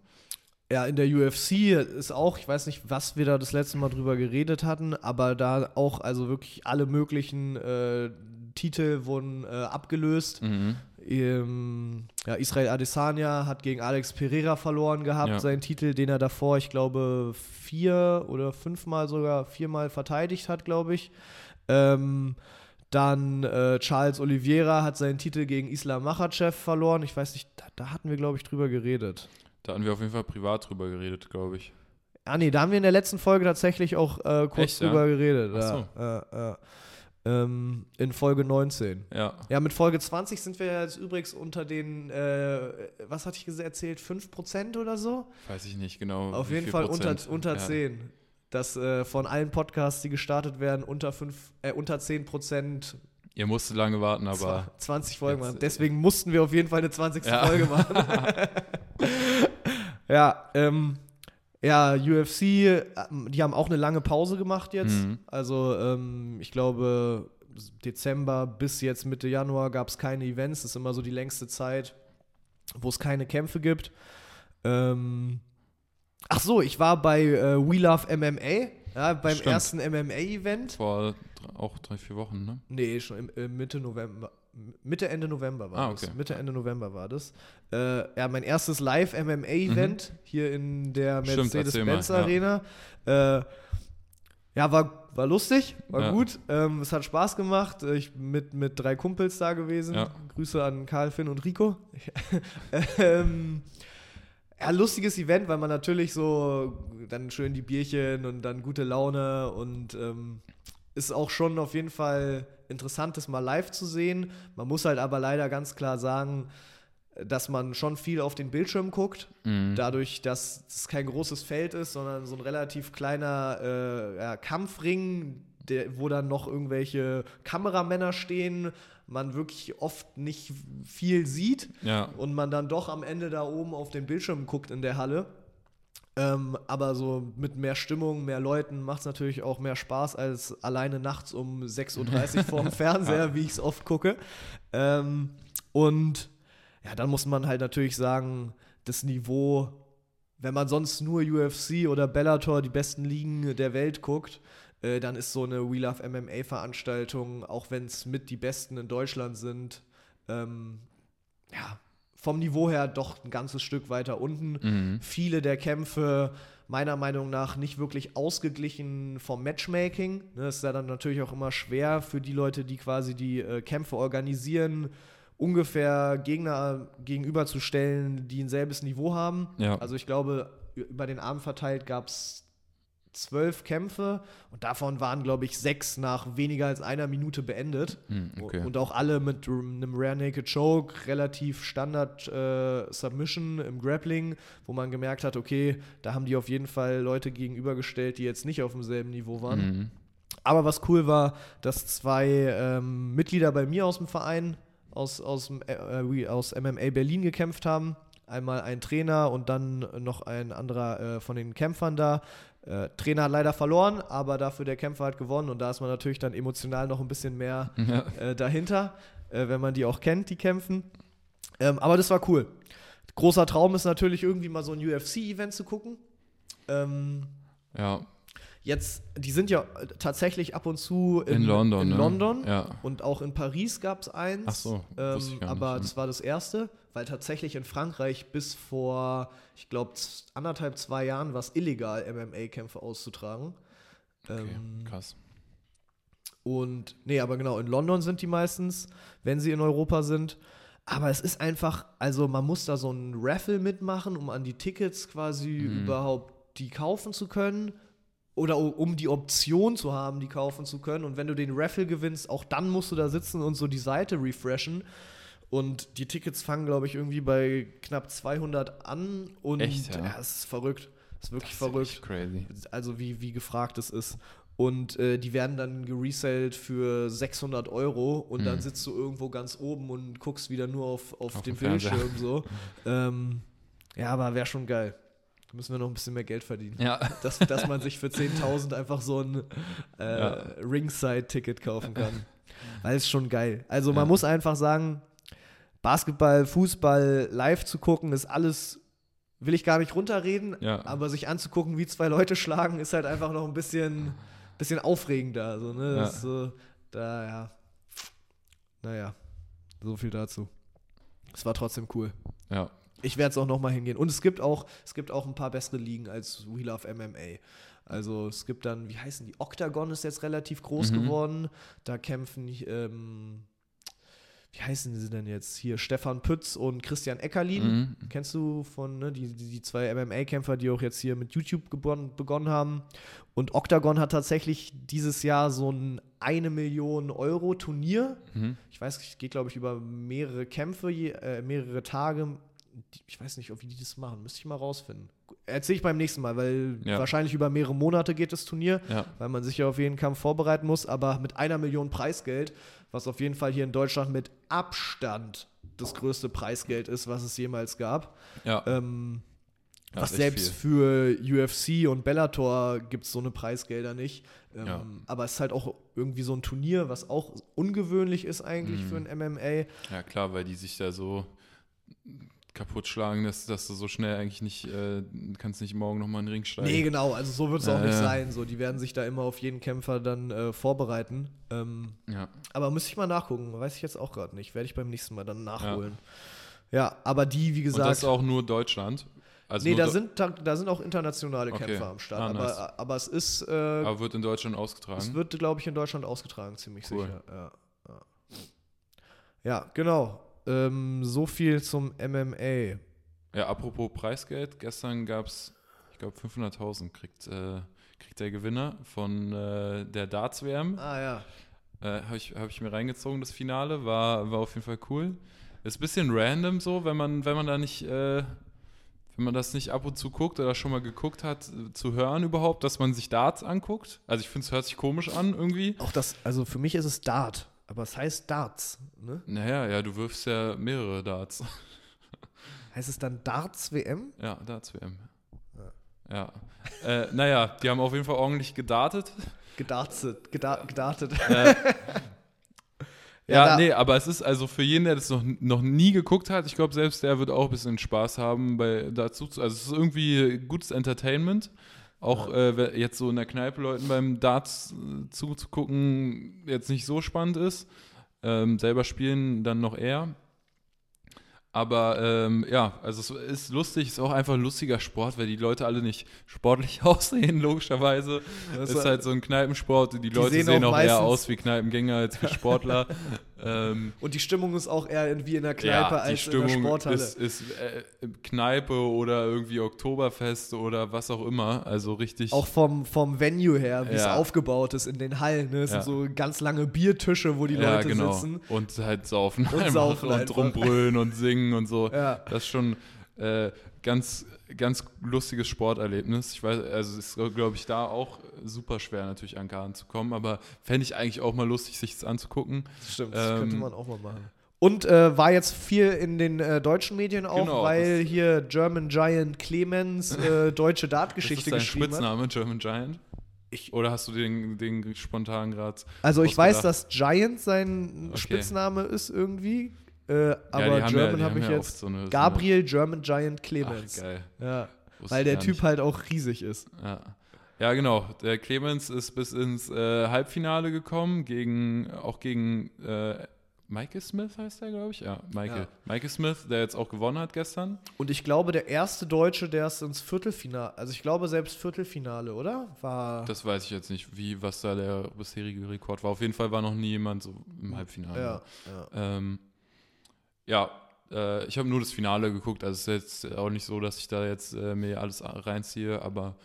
[SPEAKER 1] Ja, in der UFC ist auch, ich weiß nicht, was wir da das letzte Mal drüber geredet hatten, aber da auch also wirklich alle möglichen äh, Titel wurden äh, abgelöst.
[SPEAKER 2] Mhm.
[SPEAKER 1] Ähm, ja, Israel Adesanya hat gegen Alex Pereira verloren gehabt,
[SPEAKER 2] Ja.
[SPEAKER 1] seinen Titel, den er davor, ich glaube, vier oder fünfmal sogar viermal verteidigt hat, glaube ich. Ähm, dann äh, Charles Oliveira hat seinen Titel gegen Islam Makhachev verloren. Ich weiß nicht, da, da hatten wir, glaube ich, drüber geredet.
[SPEAKER 2] Da hatten wir auf jeden Fall privat drüber geredet, glaube ich.
[SPEAKER 1] Ah, nee, da haben wir in der letzten Folge tatsächlich auch äh, kurz
[SPEAKER 2] Echt, ja?
[SPEAKER 1] drüber geredet.
[SPEAKER 2] Ach so.
[SPEAKER 1] Ja, ähm, in Folge 19.
[SPEAKER 2] Ja.
[SPEAKER 1] Ja, mit Folge 20 sind wir jetzt übrigens unter den, äh, was hatte ich erzählt, 5% oder so?
[SPEAKER 2] Weiß ich nicht genau.
[SPEAKER 1] Auf jeden Fall unter,
[SPEAKER 2] Prozent.
[SPEAKER 1] unter
[SPEAKER 2] ja.
[SPEAKER 1] 10. Dass äh, von allen Podcasts, die gestartet werden, unter, 5, äh, unter 10%
[SPEAKER 2] Ihr musstet lange warten, aber
[SPEAKER 1] zwa- 20 Folgen
[SPEAKER 2] jetzt,
[SPEAKER 1] machen.
[SPEAKER 2] äh,
[SPEAKER 1] Deswegen mussten wir auf jeden Fall eine 20.
[SPEAKER 2] Ja.
[SPEAKER 1] Folge machen. ja, ähm, ja, UFC, äh, die haben auch eine lange Pause gemacht jetzt.
[SPEAKER 2] Mhm.
[SPEAKER 1] Also ähm, ich glaube, Dezember bis jetzt Mitte Januar gab es keine Events. Das ist immer so die längste Zeit, wo es keine Kämpfe gibt. Ähm, ach so, ich war bei äh, We Love MMA, ja, beim
[SPEAKER 2] Stimmt.
[SPEAKER 1] ersten MMA-Event.
[SPEAKER 2] vor auch drei, vier Wochen, ne?
[SPEAKER 1] Nee, schon im, äh, Mitte November. Mitte, Ende November war
[SPEAKER 2] Ah,
[SPEAKER 1] das.
[SPEAKER 2] okay.
[SPEAKER 1] Mitte, Ende November war das. Äh, ja, mein erstes Live-MMA-Event hier in der
[SPEAKER 2] Mhm. Stimmt, erzähl mal,
[SPEAKER 1] Mercedes-Benz
[SPEAKER 2] ja.
[SPEAKER 1] Arena. Äh, ja, war, war lustig, war
[SPEAKER 2] Ja.
[SPEAKER 1] gut. Ähm, es hat Spaß gemacht. Ich bin mit, mit drei Kumpels da gewesen.
[SPEAKER 2] Ja.
[SPEAKER 1] Grüße an Karl, Finn und Rico. ähm, ja, lustiges Event, weil man natürlich so dann schön die Bierchen und dann gute Laune und ähm, ist auch schon auf jeden Fall interessant, das mal live zu sehen. Man muss halt aber leider ganz klar sagen, dass man schon viel auf den Bildschirm guckt.
[SPEAKER 2] Mhm.
[SPEAKER 1] Dadurch, dass es kein großes Feld ist, sondern so ein relativ kleiner äh, ja, Kampfring, der, wo dann noch irgendwelche Kameramänner stehen, man wirklich oft nicht viel sieht
[SPEAKER 2] Ja.
[SPEAKER 1] und man dann doch am Ende da oben auf den Bildschirm guckt in der Halle. Ähm, aber so mit mehr Stimmung, mehr Leuten macht es natürlich auch mehr Spaß als alleine nachts um 6.30 Uhr vorm Fernseher, wie ich es oft gucke. Ähm, und ja, dann muss man halt natürlich sagen, das Niveau, wenn man sonst nur UFC oder Bellator, die besten Ligen der Welt guckt, äh, dann ist so eine We Love MMA-Veranstaltung, auch wenn es mit die besten in Deutschland sind, ähm, ja, vom Niveau her doch ein ganzes Stück weiter unten.
[SPEAKER 2] Mhm.
[SPEAKER 1] Viele der Kämpfe meiner Meinung nach nicht wirklich ausgeglichen vom Matchmaking. Ne, Das ist ja dann natürlich auch immer schwer für die Leute, die quasi die äh, Kämpfe organisieren, ungefähr Gegner gegenüberzustellen, die ein selbes Niveau haben.
[SPEAKER 2] Ja.
[SPEAKER 1] Also ich glaube, über den Abend verteilt gab es zwölf Kämpfe und davon waren, glaube ich, sechs nach weniger als einer Minute beendet.
[SPEAKER 2] Mhm, okay.
[SPEAKER 1] Und auch alle mit einem Rare Naked Choke, relativ Standard äh, Submission im Grappling, wo man gemerkt hat, okay, da haben die auf jeden Fall Leute gegenübergestellt, die jetzt nicht auf demselben Niveau waren.
[SPEAKER 2] Mhm.
[SPEAKER 1] Aber was cool war, dass zwei ähm, Mitglieder bei mir aus dem Verein, aus, aus, äh, wie- aus MMA Berlin gekämpft haben. Einmal ein Trainer und dann noch ein anderer äh, von den Kämpfern da. Äh, Trainer hat leider verloren, aber dafür der Kämpfer hat gewonnen und da ist man natürlich dann emotional noch ein bisschen mehr
[SPEAKER 2] Ja.
[SPEAKER 1] äh, dahinter, äh, wenn man die auch kennt, die kämpfen. Ähm, aber das war cool. Großer Traum ist natürlich irgendwie mal so ein UFC-Event zu gucken. Ähm,
[SPEAKER 2] ja,
[SPEAKER 1] jetzt, die sind ja tatsächlich ab und zu in,
[SPEAKER 2] in, London.
[SPEAKER 1] in
[SPEAKER 2] ne?
[SPEAKER 1] London
[SPEAKER 2] Ja.
[SPEAKER 1] und auch in Paris gab es eins.
[SPEAKER 2] Ach so,
[SPEAKER 1] ähm,
[SPEAKER 2] wusste ich gar
[SPEAKER 1] aber
[SPEAKER 2] nicht,
[SPEAKER 1] das war das erste, weil tatsächlich in Frankreich bis vor, ich glaube, anderthalb, zwei Jahren war es illegal, MMA-Kämpfe auszutragen.
[SPEAKER 2] Okay,
[SPEAKER 1] Ähm,
[SPEAKER 2] krass.
[SPEAKER 1] und nee, aber genau, in London sind die meistens, wenn sie in Europa sind. Aber es ist einfach, also man muss da so ein Raffle mitmachen, um an die Tickets quasi
[SPEAKER 2] Mhm.
[SPEAKER 1] überhaupt die kaufen zu können. Oder um die Option zu haben, die kaufen zu können. Und wenn du den Raffle gewinnst, auch dann musst du da sitzen und so die Seite refreshen. Und die Tickets fangen, glaube ich, irgendwie bei knapp 200 an. Und
[SPEAKER 2] Echt, ja?
[SPEAKER 1] ja, es ist verrückt. Es ist wirklich
[SPEAKER 2] Das ist
[SPEAKER 1] verrückt
[SPEAKER 2] echt crazy.
[SPEAKER 1] also wie, wie gefragt es ist. Und äh, die werden dann geresellt für 600 Euro und dann
[SPEAKER 2] Mhm.
[SPEAKER 1] sitzt du irgendwo ganz oben und guckst wieder nur auf, auf,
[SPEAKER 2] Auf
[SPEAKER 1] den. Bildschirm so. ähm, ja, aber wäre schon geil. Da müssen wir noch ein bisschen mehr Geld verdienen.
[SPEAKER 2] Ja.
[SPEAKER 1] Dass, dass man sich für 10.000 einfach so ein äh,
[SPEAKER 2] Ja.
[SPEAKER 1] Ringside-Ticket kaufen kann. Weil es schon geil. Also man
[SPEAKER 2] Ja.
[SPEAKER 1] muss einfach sagen, Basketball, Fußball live zu gucken, ist alles, will ich gar nicht runterreden,
[SPEAKER 2] Ja.
[SPEAKER 1] aber sich anzugucken, wie zwei Leute schlagen, ist halt einfach noch ein bisschen, bisschen aufregender. So, ne?
[SPEAKER 2] Ja.
[SPEAKER 1] So, da, ja. naja, so viel dazu. Es war trotzdem cool.
[SPEAKER 2] Ja.
[SPEAKER 1] Ich werde es auch nochmal hingehen. Und es gibt auch, es gibt auch ein paar bessere Ligen als We Love MMA. Also es gibt dann, wie heißen die? Octagon ist jetzt relativ groß
[SPEAKER 2] Mhm.
[SPEAKER 1] geworden. Da kämpfen, ähm, wie heißen sie denn jetzt? Hier Stefan Pütz und Christian Eckerlin.
[SPEAKER 2] Mhm.
[SPEAKER 1] Kennst du von, ne, die, die, die zwei MMA-Kämpfer, die auch jetzt hier mit YouTube gebon- begonnen haben. Und Octagon hat tatsächlich dieses Jahr so ein eine Million Euro Turnier.
[SPEAKER 2] Mhm.
[SPEAKER 1] Ich weiß, es geht, glaube ich, über mehrere Kämpfe, äh, mehrere Tage. Ich weiß nicht, wie die das machen. Müsste ich mal rausfinden. Erzähle ich beim nächsten Mal, weil
[SPEAKER 2] Ja.
[SPEAKER 1] wahrscheinlich über mehrere Monate geht das Turnier,
[SPEAKER 2] Ja.
[SPEAKER 1] weil man sich ja auf jeden Kampf vorbereiten muss. Aber mit einer Million Preisgeld, was auf jeden Fall hier in Deutschland mit Abstand das größte Preisgeld ist, was es jemals gab.
[SPEAKER 2] Ja.
[SPEAKER 1] Ähm,
[SPEAKER 2] Ja,
[SPEAKER 1] was selbst
[SPEAKER 2] viel.
[SPEAKER 1] für UFC und Bellator gibt es so eine Preisgelder nicht. Ähm,
[SPEAKER 2] Ja.
[SPEAKER 1] Aber es ist halt auch irgendwie so ein Turnier, was auch ungewöhnlich ist eigentlich
[SPEAKER 2] Mhm.
[SPEAKER 1] für ein MMA.
[SPEAKER 2] Ja, klar, weil die sich da so kaputt schlagen, dass, dass du so schnell eigentlich nicht, äh, kannst nicht morgen nochmal in den Ring steigen.
[SPEAKER 1] Nee, genau, also so wird es auch
[SPEAKER 2] Ja,
[SPEAKER 1] nicht
[SPEAKER 2] ja.
[SPEAKER 1] sein. So, die werden sich da immer auf jeden Kämpfer dann äh, vorbereiten. Ähm,
[SPEAKER 2] Ja.
[SPEAKER 1] aber müsste ich mal nachgucken, weiß ich jetzt auch gerade nicht. Werde ich beim nächsten Mal dann nachholen. Ja, aber die, wie
[SPEAKER 2] Und
[SPEAKER 1] gesagt.
[SPEAKER 2] das ist auch nur Deutschland. Also
[SPEAKER 1] nee, da
[SPEAKER 2] Do-
[SPEAKER 1] sind, da, da sind auch internationale
[SPEAKER 2] Okay.
[SPEAKER 1] Kämpfer am Start.
[SPEAKER 2] Ah,
[SPEAKER 1] aber,
[SPEAKER 2] nice.
[SPEAKER 1] aber es ist. Äh,
[SPEAKER 2] aber wird in Deutschland ausgetragen.
[SPEAKER 1] Es wird, glaube ich, in Deutschland ausgetragen, ziemlich
[SPEAKER 2] Cool.
[SPEAKER 1] sicher. Ja, ja. ja genau. Ähm, so viel zum MMA.
[SPEAKER 2] Ja, apropos Preisgeld, gestern gab es, ich glaube, 500.000 kriegt, äh, kriegt der Gewinner von äh, der Darts-WM.
[SPEAKER 1] Ah ja.
[SPEAKER 2] Äh, Habe ich, hab ich mir reingezogen, das Finale, war, war auf jeden Fall cool. Ist ein bisschen random so, wenn man, wenn man da nicht, äh, wenn man das nicht ab und zu guckt oder schon mal geguckt hat, zu hören überhaupt, dass man sich Darts anguckt. Also ich finde, es hört sich komisch an irgendwie.
[SPEAKER 1] Auch das, also für mich ist es Dart, aber es heißt Darts. Ne?
[SPEAKER 2] Naja, ja, du wirfst ja mehrere Darts.
[SPEAKER 1] Heißt es dann Darts WM?
[SPEAKER 2] Ja, Darts-WM. Ja. Äh, naja, die haben auf jeden Fall ordentlich gedartet.
[SPEAKER 1] Gedartet. Geda gedartet.
[SPEAKER 2] Äh, ja,
[SPEAKER 1] da-
[SPEAKER 2] nee, aber es ist also für jeden, der das noch, noch nie geguckt hat, ich glaube, selbst der wird auch ein bisschen Spaß haben bei dazu. zu- Also es ist irgendwie gutes Entertainment. Auch äh, wer jetzt so in der Kneipe Leuten beim Darts äh, zuzugucken jetzt nicht so spannend ist. Ähm, selber spielen dann noch eher. Aber ähm, ja, also es ist lustig, ist auch einfach ein lustiger Sport, weil die Leute alle nicht sportlich aussehen, logischerweise.
[SPEAKER 1] Das
[SPEAKER 2] Es ist halt so ein Kneipensport. Die, Leute
[SPEAKER 1] sehen
[SPEAKER 2] sehen,
[SPEAKER 1] auch
[SPEAKER 2] auch, eher aus wie Kneipengänger als wie Sportler. ähm,
[SPEAKER 1] Und die Stimmung ist auch eher in, wie in der Kneipe
[SPEAKER 2] ja, die
[SPEAKER 1] als in
[SPEAKER 2] Stimmung
[SPEAKER 1] der Sporthalle.
[SPEAKER 2] ist, ist äh, Kneipe oder irgendwie Oktoberfest oder was auch immer. Also richtig.
[SPEAKER 1] auch vom, vom Venue her, wie es
[SPEAKER 2] Ja.
[SPEAKER 1] aufgebaut ist in den Hallen. Ne? Es
[SPEAKER 2] Ja.
[SPEAKER 1] sind so ganz lange Biertische, wo die
[SPEAKER 2] ja,
[SPEAKER 1] Leute
[SPEAKER 2] genau.
[SPEAKER 1] sitzen.
[SPEAKER 2] Und halt saufen
[SPEAKER 1] Und saufen
[SPEAKER 2] und rumbrüllen und singen und so. Das ist schon äh, ganz, ganz lustiges Sporterlebnis. Ich weiß, also es ist, glaube ich, da auch super schwer natürlich an Karten zu kommen, aber fände ich eigentlich auch mal lustig, sich das anzugucken.
[SPEAKER 1] Stimmt, das könnte
[SPEAKER 2] Ähm,
[SPEAKER 1] man auch mal machen. Und äh, war jetzt viel in den äh, deutschen Medien auch,
[SPEAKER 2] Genau,
[SPEAKER 1] weil hier German Giant Clemens äh, deutsche
[SPEAKER 2] Das
[SPEAKER 1] Dartgeschichte
[SPEAKER 2] ist dein
[SPEAKER 1] geschrieben hat.
[SPEAKER 2] Spitzname, German Giant?
[SPEAKER 1] Ich-
[SPEAKER 2] Oder hast du den, den spontan gerade?
[SPEAKER 1] Also ich weiß, dass Giant sein
[SPEAKER 2] Okay.
[SPEAKER 1] Spitzname ist irgendwie, äh, aber
[SPEAKER 2] ja-
[SPEAKER 1] German
[SPEAKER 2] haben
[SPEAKER 1] habe ich
[SPEAKER 2] ja
[SPEAKER 1] jetzt
[SPEAKER 2] so eine- so
[SPEAKER 1] Gabriel German Giant
[SPEAKER 2] Ach,
[SPEAKER 1] Clemens.
[SPEAKER 2] geil.
[SPEAKER 1] ja, weil der Typ
[SPEAKER 2] nicht.
[SPEAKER 1] halt auch riesig ist.
[SPEAKER 2] Ja. ja, genau. Der Clemens ist bis ins äh, Halbfinale gekommen, gegen, auch gegen äh, Michael Smith heißt der, glaube ich. Ja, Michael.
[SPEAKER 1] Ja.
[SPEAKER 2] Michael Smith, der jetzt auch gewonnen hat gestern.
[SPEAKER 1] Und ich glaube, der erste Deutsche, der es ins Viertelfinale, also ich glaube selbst Viertelfinale, oder? War
[SPEAKER 2] Das weiß ich jetzt nicht, wie, was da der bisherige Rekord war. Auf jeden Fall war noch nie jemand so im Halbfinale.
[SPEAKER 1] ja, ja.
[SPEAKER 2] Ähm, ja, äh, ich habe nur das Finale geguckt. Also es ist jetzt auch nicht so, dass ich da jetzt äh, mir alles reinziehe, aber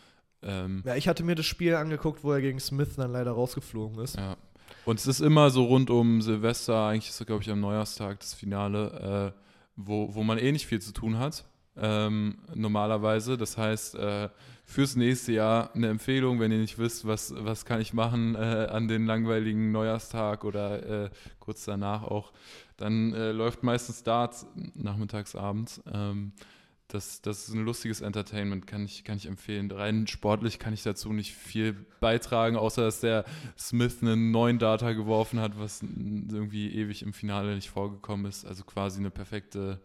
[SPEAKER 2] ähm,
[SPEAKER 1] Ja, ich hatte mir das Spiel angeguckt, wo er gegen Smith dann leider rausgeflogen ist.
[SPEAKER 2] ja. Und es ist immer so rund um Silvester, eigentlich ist es, glaube ich, am Neujahrstag das Finale, äh, wo, wo man eh nicht viel zu tun hat. Ähm, normalerweise. Das heißt, äh, fürs nächste Jahr eine Empfehlung, wenn ihr nicht wisst, was, was kann ich machen äh, an den langweiligen Neujahrstag oder äh, kurz danach auch, dann äh, läuft meistens Darts nachmittags, abends. Ähm, das, das ist ein lustiges Entertainment, kann ich, kann ich empfehlen. Rein sportlich kann ich dazu nicht viel beitragen, außer dass der Smith einen neuen Data geworfen hat, was irgendwie ewig im Finale nicht vorgekommen ist. Also quasi eine perfekte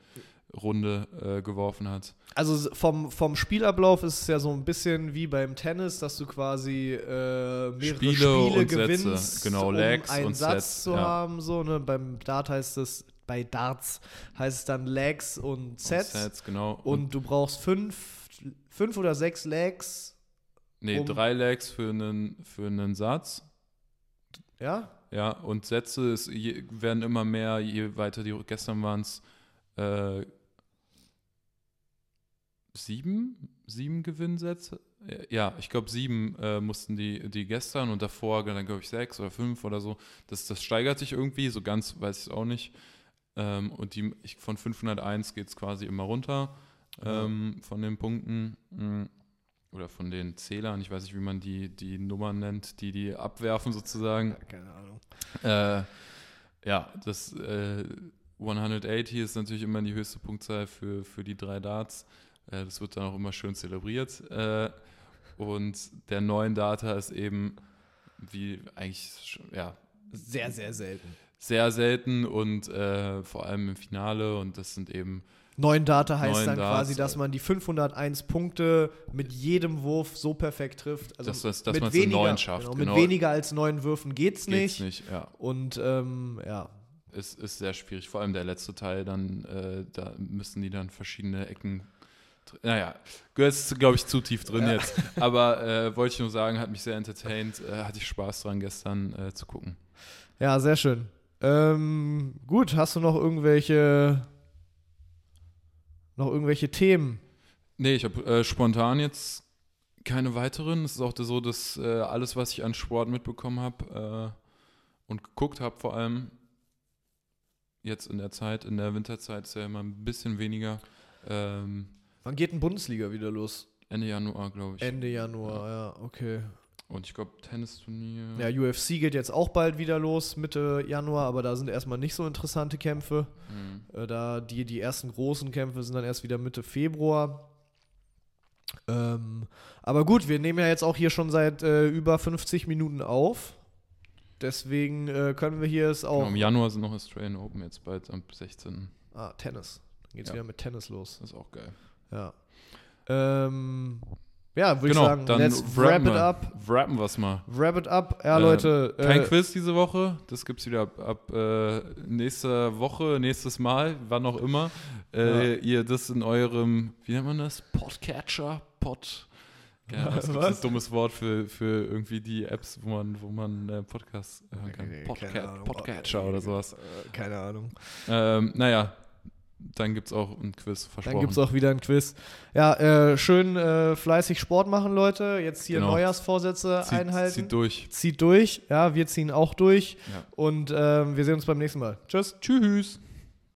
[SPEAKER 2] Runde äh, geworfen hat.
[SPEAKER 1] Also vom, vom Spielablauf ist es ja so ein bisschen wie beim Tennis, dass du quasi äh, mehrere
[SPEAKER 2] Spiele
[SPEAKER 1] Spiele,
[SPEAKER 2] und Sätze,
[SPEAKER 1] gewinnst,
[SPEAKER 2] genau,
[SPEAKER 1] um
[SPEAKER 2] Legs
[SPEAKER 1] einen
[SPEAKER 2] und
[SPEAKER 1] Satz
[SPEAKER 2] Sets,
[SPEAKER 1] zu
[SPEAKER 2] ja.
[SPEAKER 1] haben. So, ne? Beim Dart heißt es, bei Darts heißt es dann Legs und Sets.
[SPEAKER 2] Und Sets, genau.
[SPEAKER 1] Und du brauchst fünf, fünf oder sechs Legs,
[SPEAKER 2] nee,
[SPEAKER 1] um-
[SPEAKER 2] drei Legs für einen, für einen Satz.
[SPEAKER 1] ja?
[SPEAKER 2] Ja, und Sätze ist, werden immer mehr, je weiter die gestern waren es äh, sieben, sieben Gewinnsätze. Ja, ich glaube sieben äh, mussten die, die gestern und davor dann glaube ich sechs oder fünf oder so. Das, das steigert sich irgendwie, so ganz weiß ich es auch nicht. Ähm, und die, ich, von 501 geht es quasi immer runter ähm, von den Punkten mm, oder von den Zählern. Ich weiß nicht, wie man die, die Nummern nennt, die die abwerfen sozusagen.
[SPEAKER 1] Keine Ahnung.
[SPEAKER 2] Äh, ja, das äh, 180 ist natürlich immer die höchste Punktzahl für, für die drei Darts. Äh, das wird dann auch immer schön zelebriert. Äh, und der neuen Data ist eben, wie eigentlich, ja,
[SPEAKER 1] Sehr, sehr selten.
[SPEAKER 2] sehr selten und äh, vor allem im Finale. Und das sind eben,
[SPEAKER 1] Neun Data heißt
[SPEAKER 2] Neun
[SPEAKER 1] dann
[SPEAKER 2] Darts,
[SPEAKER 1] quasi, dass man die 501 Punkte mit jedem Wurf so perfekt trifft. Also
[SPEAKER 2] Dass- dass- dass
[SPEAKER 1] mit
[SPEAKER 2] man's in
[SPEAKER 1] weniger-
[SPEAKER 2] neun schafft,
[SPEAKER 1] Genau,
[SPEAKER 2] genau.
[SPEAKER 1] Mit weniger als neun Würfen geht's
[SPEAKER 2] geht's
[SPEAKER 1] nicht.
[SPEAKER 2] nicht. Ja,
[SPEAKER 1] Und ähm, ja,
[SPEAKER 2] ist, ist sehr schwierig. Vor allem der letzte Teil, dann, äh, da müssen die dann verschiedene Ecken. Naja, gehört glaube ich, zu tief drin
[SPEAKER 1] Ja.
[SPEAKER 2] jetzt. Aber äh, wollte ich nur sagen, hat mich sehr entertained. Äh, hatte ich Spaß dran, gestern äh, zu gucken.
[SPEAKER 1] ja, sehr schön. Ähm, gut, hast du noch irgendwelche noch irgendwelche Themen?
[SPEAKER 2] Nee, ich habe äh, spontan jetzt keine weiteren. Es ist auch so, dass äh, alles, was ich an Sport mitbekommen habe äh, und geguckt habe, vor allem jetzt in der Zeit, in der Winterzeit, ist ja immer ein bisschen weniger. Ähm,
[SPEAKER 1] Wann geht denn Bundesliga wieder los?
[SPEAKER 2] Ende Januar, glaube ich.
[SPEAKER 1] Ende Januar, ja, okay.
[SPEAKER 2] Und ich glaube, Tennisturnier.
[SPEAKER 1] Ja, UFC geht jetzt auch bald wieder los, Mitte Januar, aber da sind erstmal nicht so interessante Kämpfe.
[SPEAKER 2] Hm.
[SPEAKER 1] Äh, da die, die ersten großen Kämpfe sind dann erst wieder Mitte Februar. Ähm, aber gut, wir nehmen ja jetzt auch hier schon seit äh, über 50 Minuten auf. Deswegen äh, können wir hier es auch.
[SPEAKER 2] Genau, Im Januar sind noch Australian Open jetzt bald am 16.
[SPEAKER 1] ah, Tennis. Dann geht's
[SPEAKER 2] Ja.
[SPEAKER 1] wieder mit Tennis los.
[SPEAKER 2] Das ist auch geil.
[SPEAKER 1] Ja. Ähm, ja, würde
[SPEAKER 2] genau,
[SPEAKER 1] ich sagen,
[SPEAKER 2] dann
[SPEAKER 1] let's wrap it
[SPEAKER 2] wir,
[SPEAKER 1] up.
[SPEAKER 2] Wrappen wir's mal.
[SPEAKER 1] Wrap it up. Ja,
[SPEAKER 2] Äh,
[SPEAKER 1] Leute.
[SPEAKER 2] Kein
[SPEAKER 1] äh,
[SPEAKER 2] Quiz diese Woche. Das gibt's wieder ab, ab äh, nächster Woche, nächstes Mal, wann auch immer. Äh, Ihr das in eurem, wie nennt man das? Podcatcher? Pod. Ja, das ist ein dummes Wort für, für irgendwie die Apps, wo man, wo man äh, Podcasts hören kann.
[SPEAKER 1] keine
[SPEAKER 2] Podca
[SPEAKER 1] Ahnung.
[SPEAKER 2] Podcatcher oder sowas.
[SPEAKER 1] Äh, keine Ahnung.
[SPEAKER 2] Ähm, naja, dann gibt's auch ein Quiz, versprochen.
[SPEAKER 1] Dann gibt es auch wieder ein Quiz. Ja, äh, schön äh, fleißig Sport machen, Leute. Jetzt hier
[SPEAKER 2] Genau.
[SPEAKER 1] Neujahrsvorsätze
[SPEAKER 2] zieht,
[SPEAKER 1] einhalten.
[SPEAKER 2] Zieht durch.
[SPEAKER 1] Zieht durch. Ja, wir ziehen auch durch.
[SPEAKER 2] Ja.
[SPEAKER 1] Und ähm, wir sehen uns beim nächsten Mal. Tschüss.
[SPEAKER 2] Tschüss.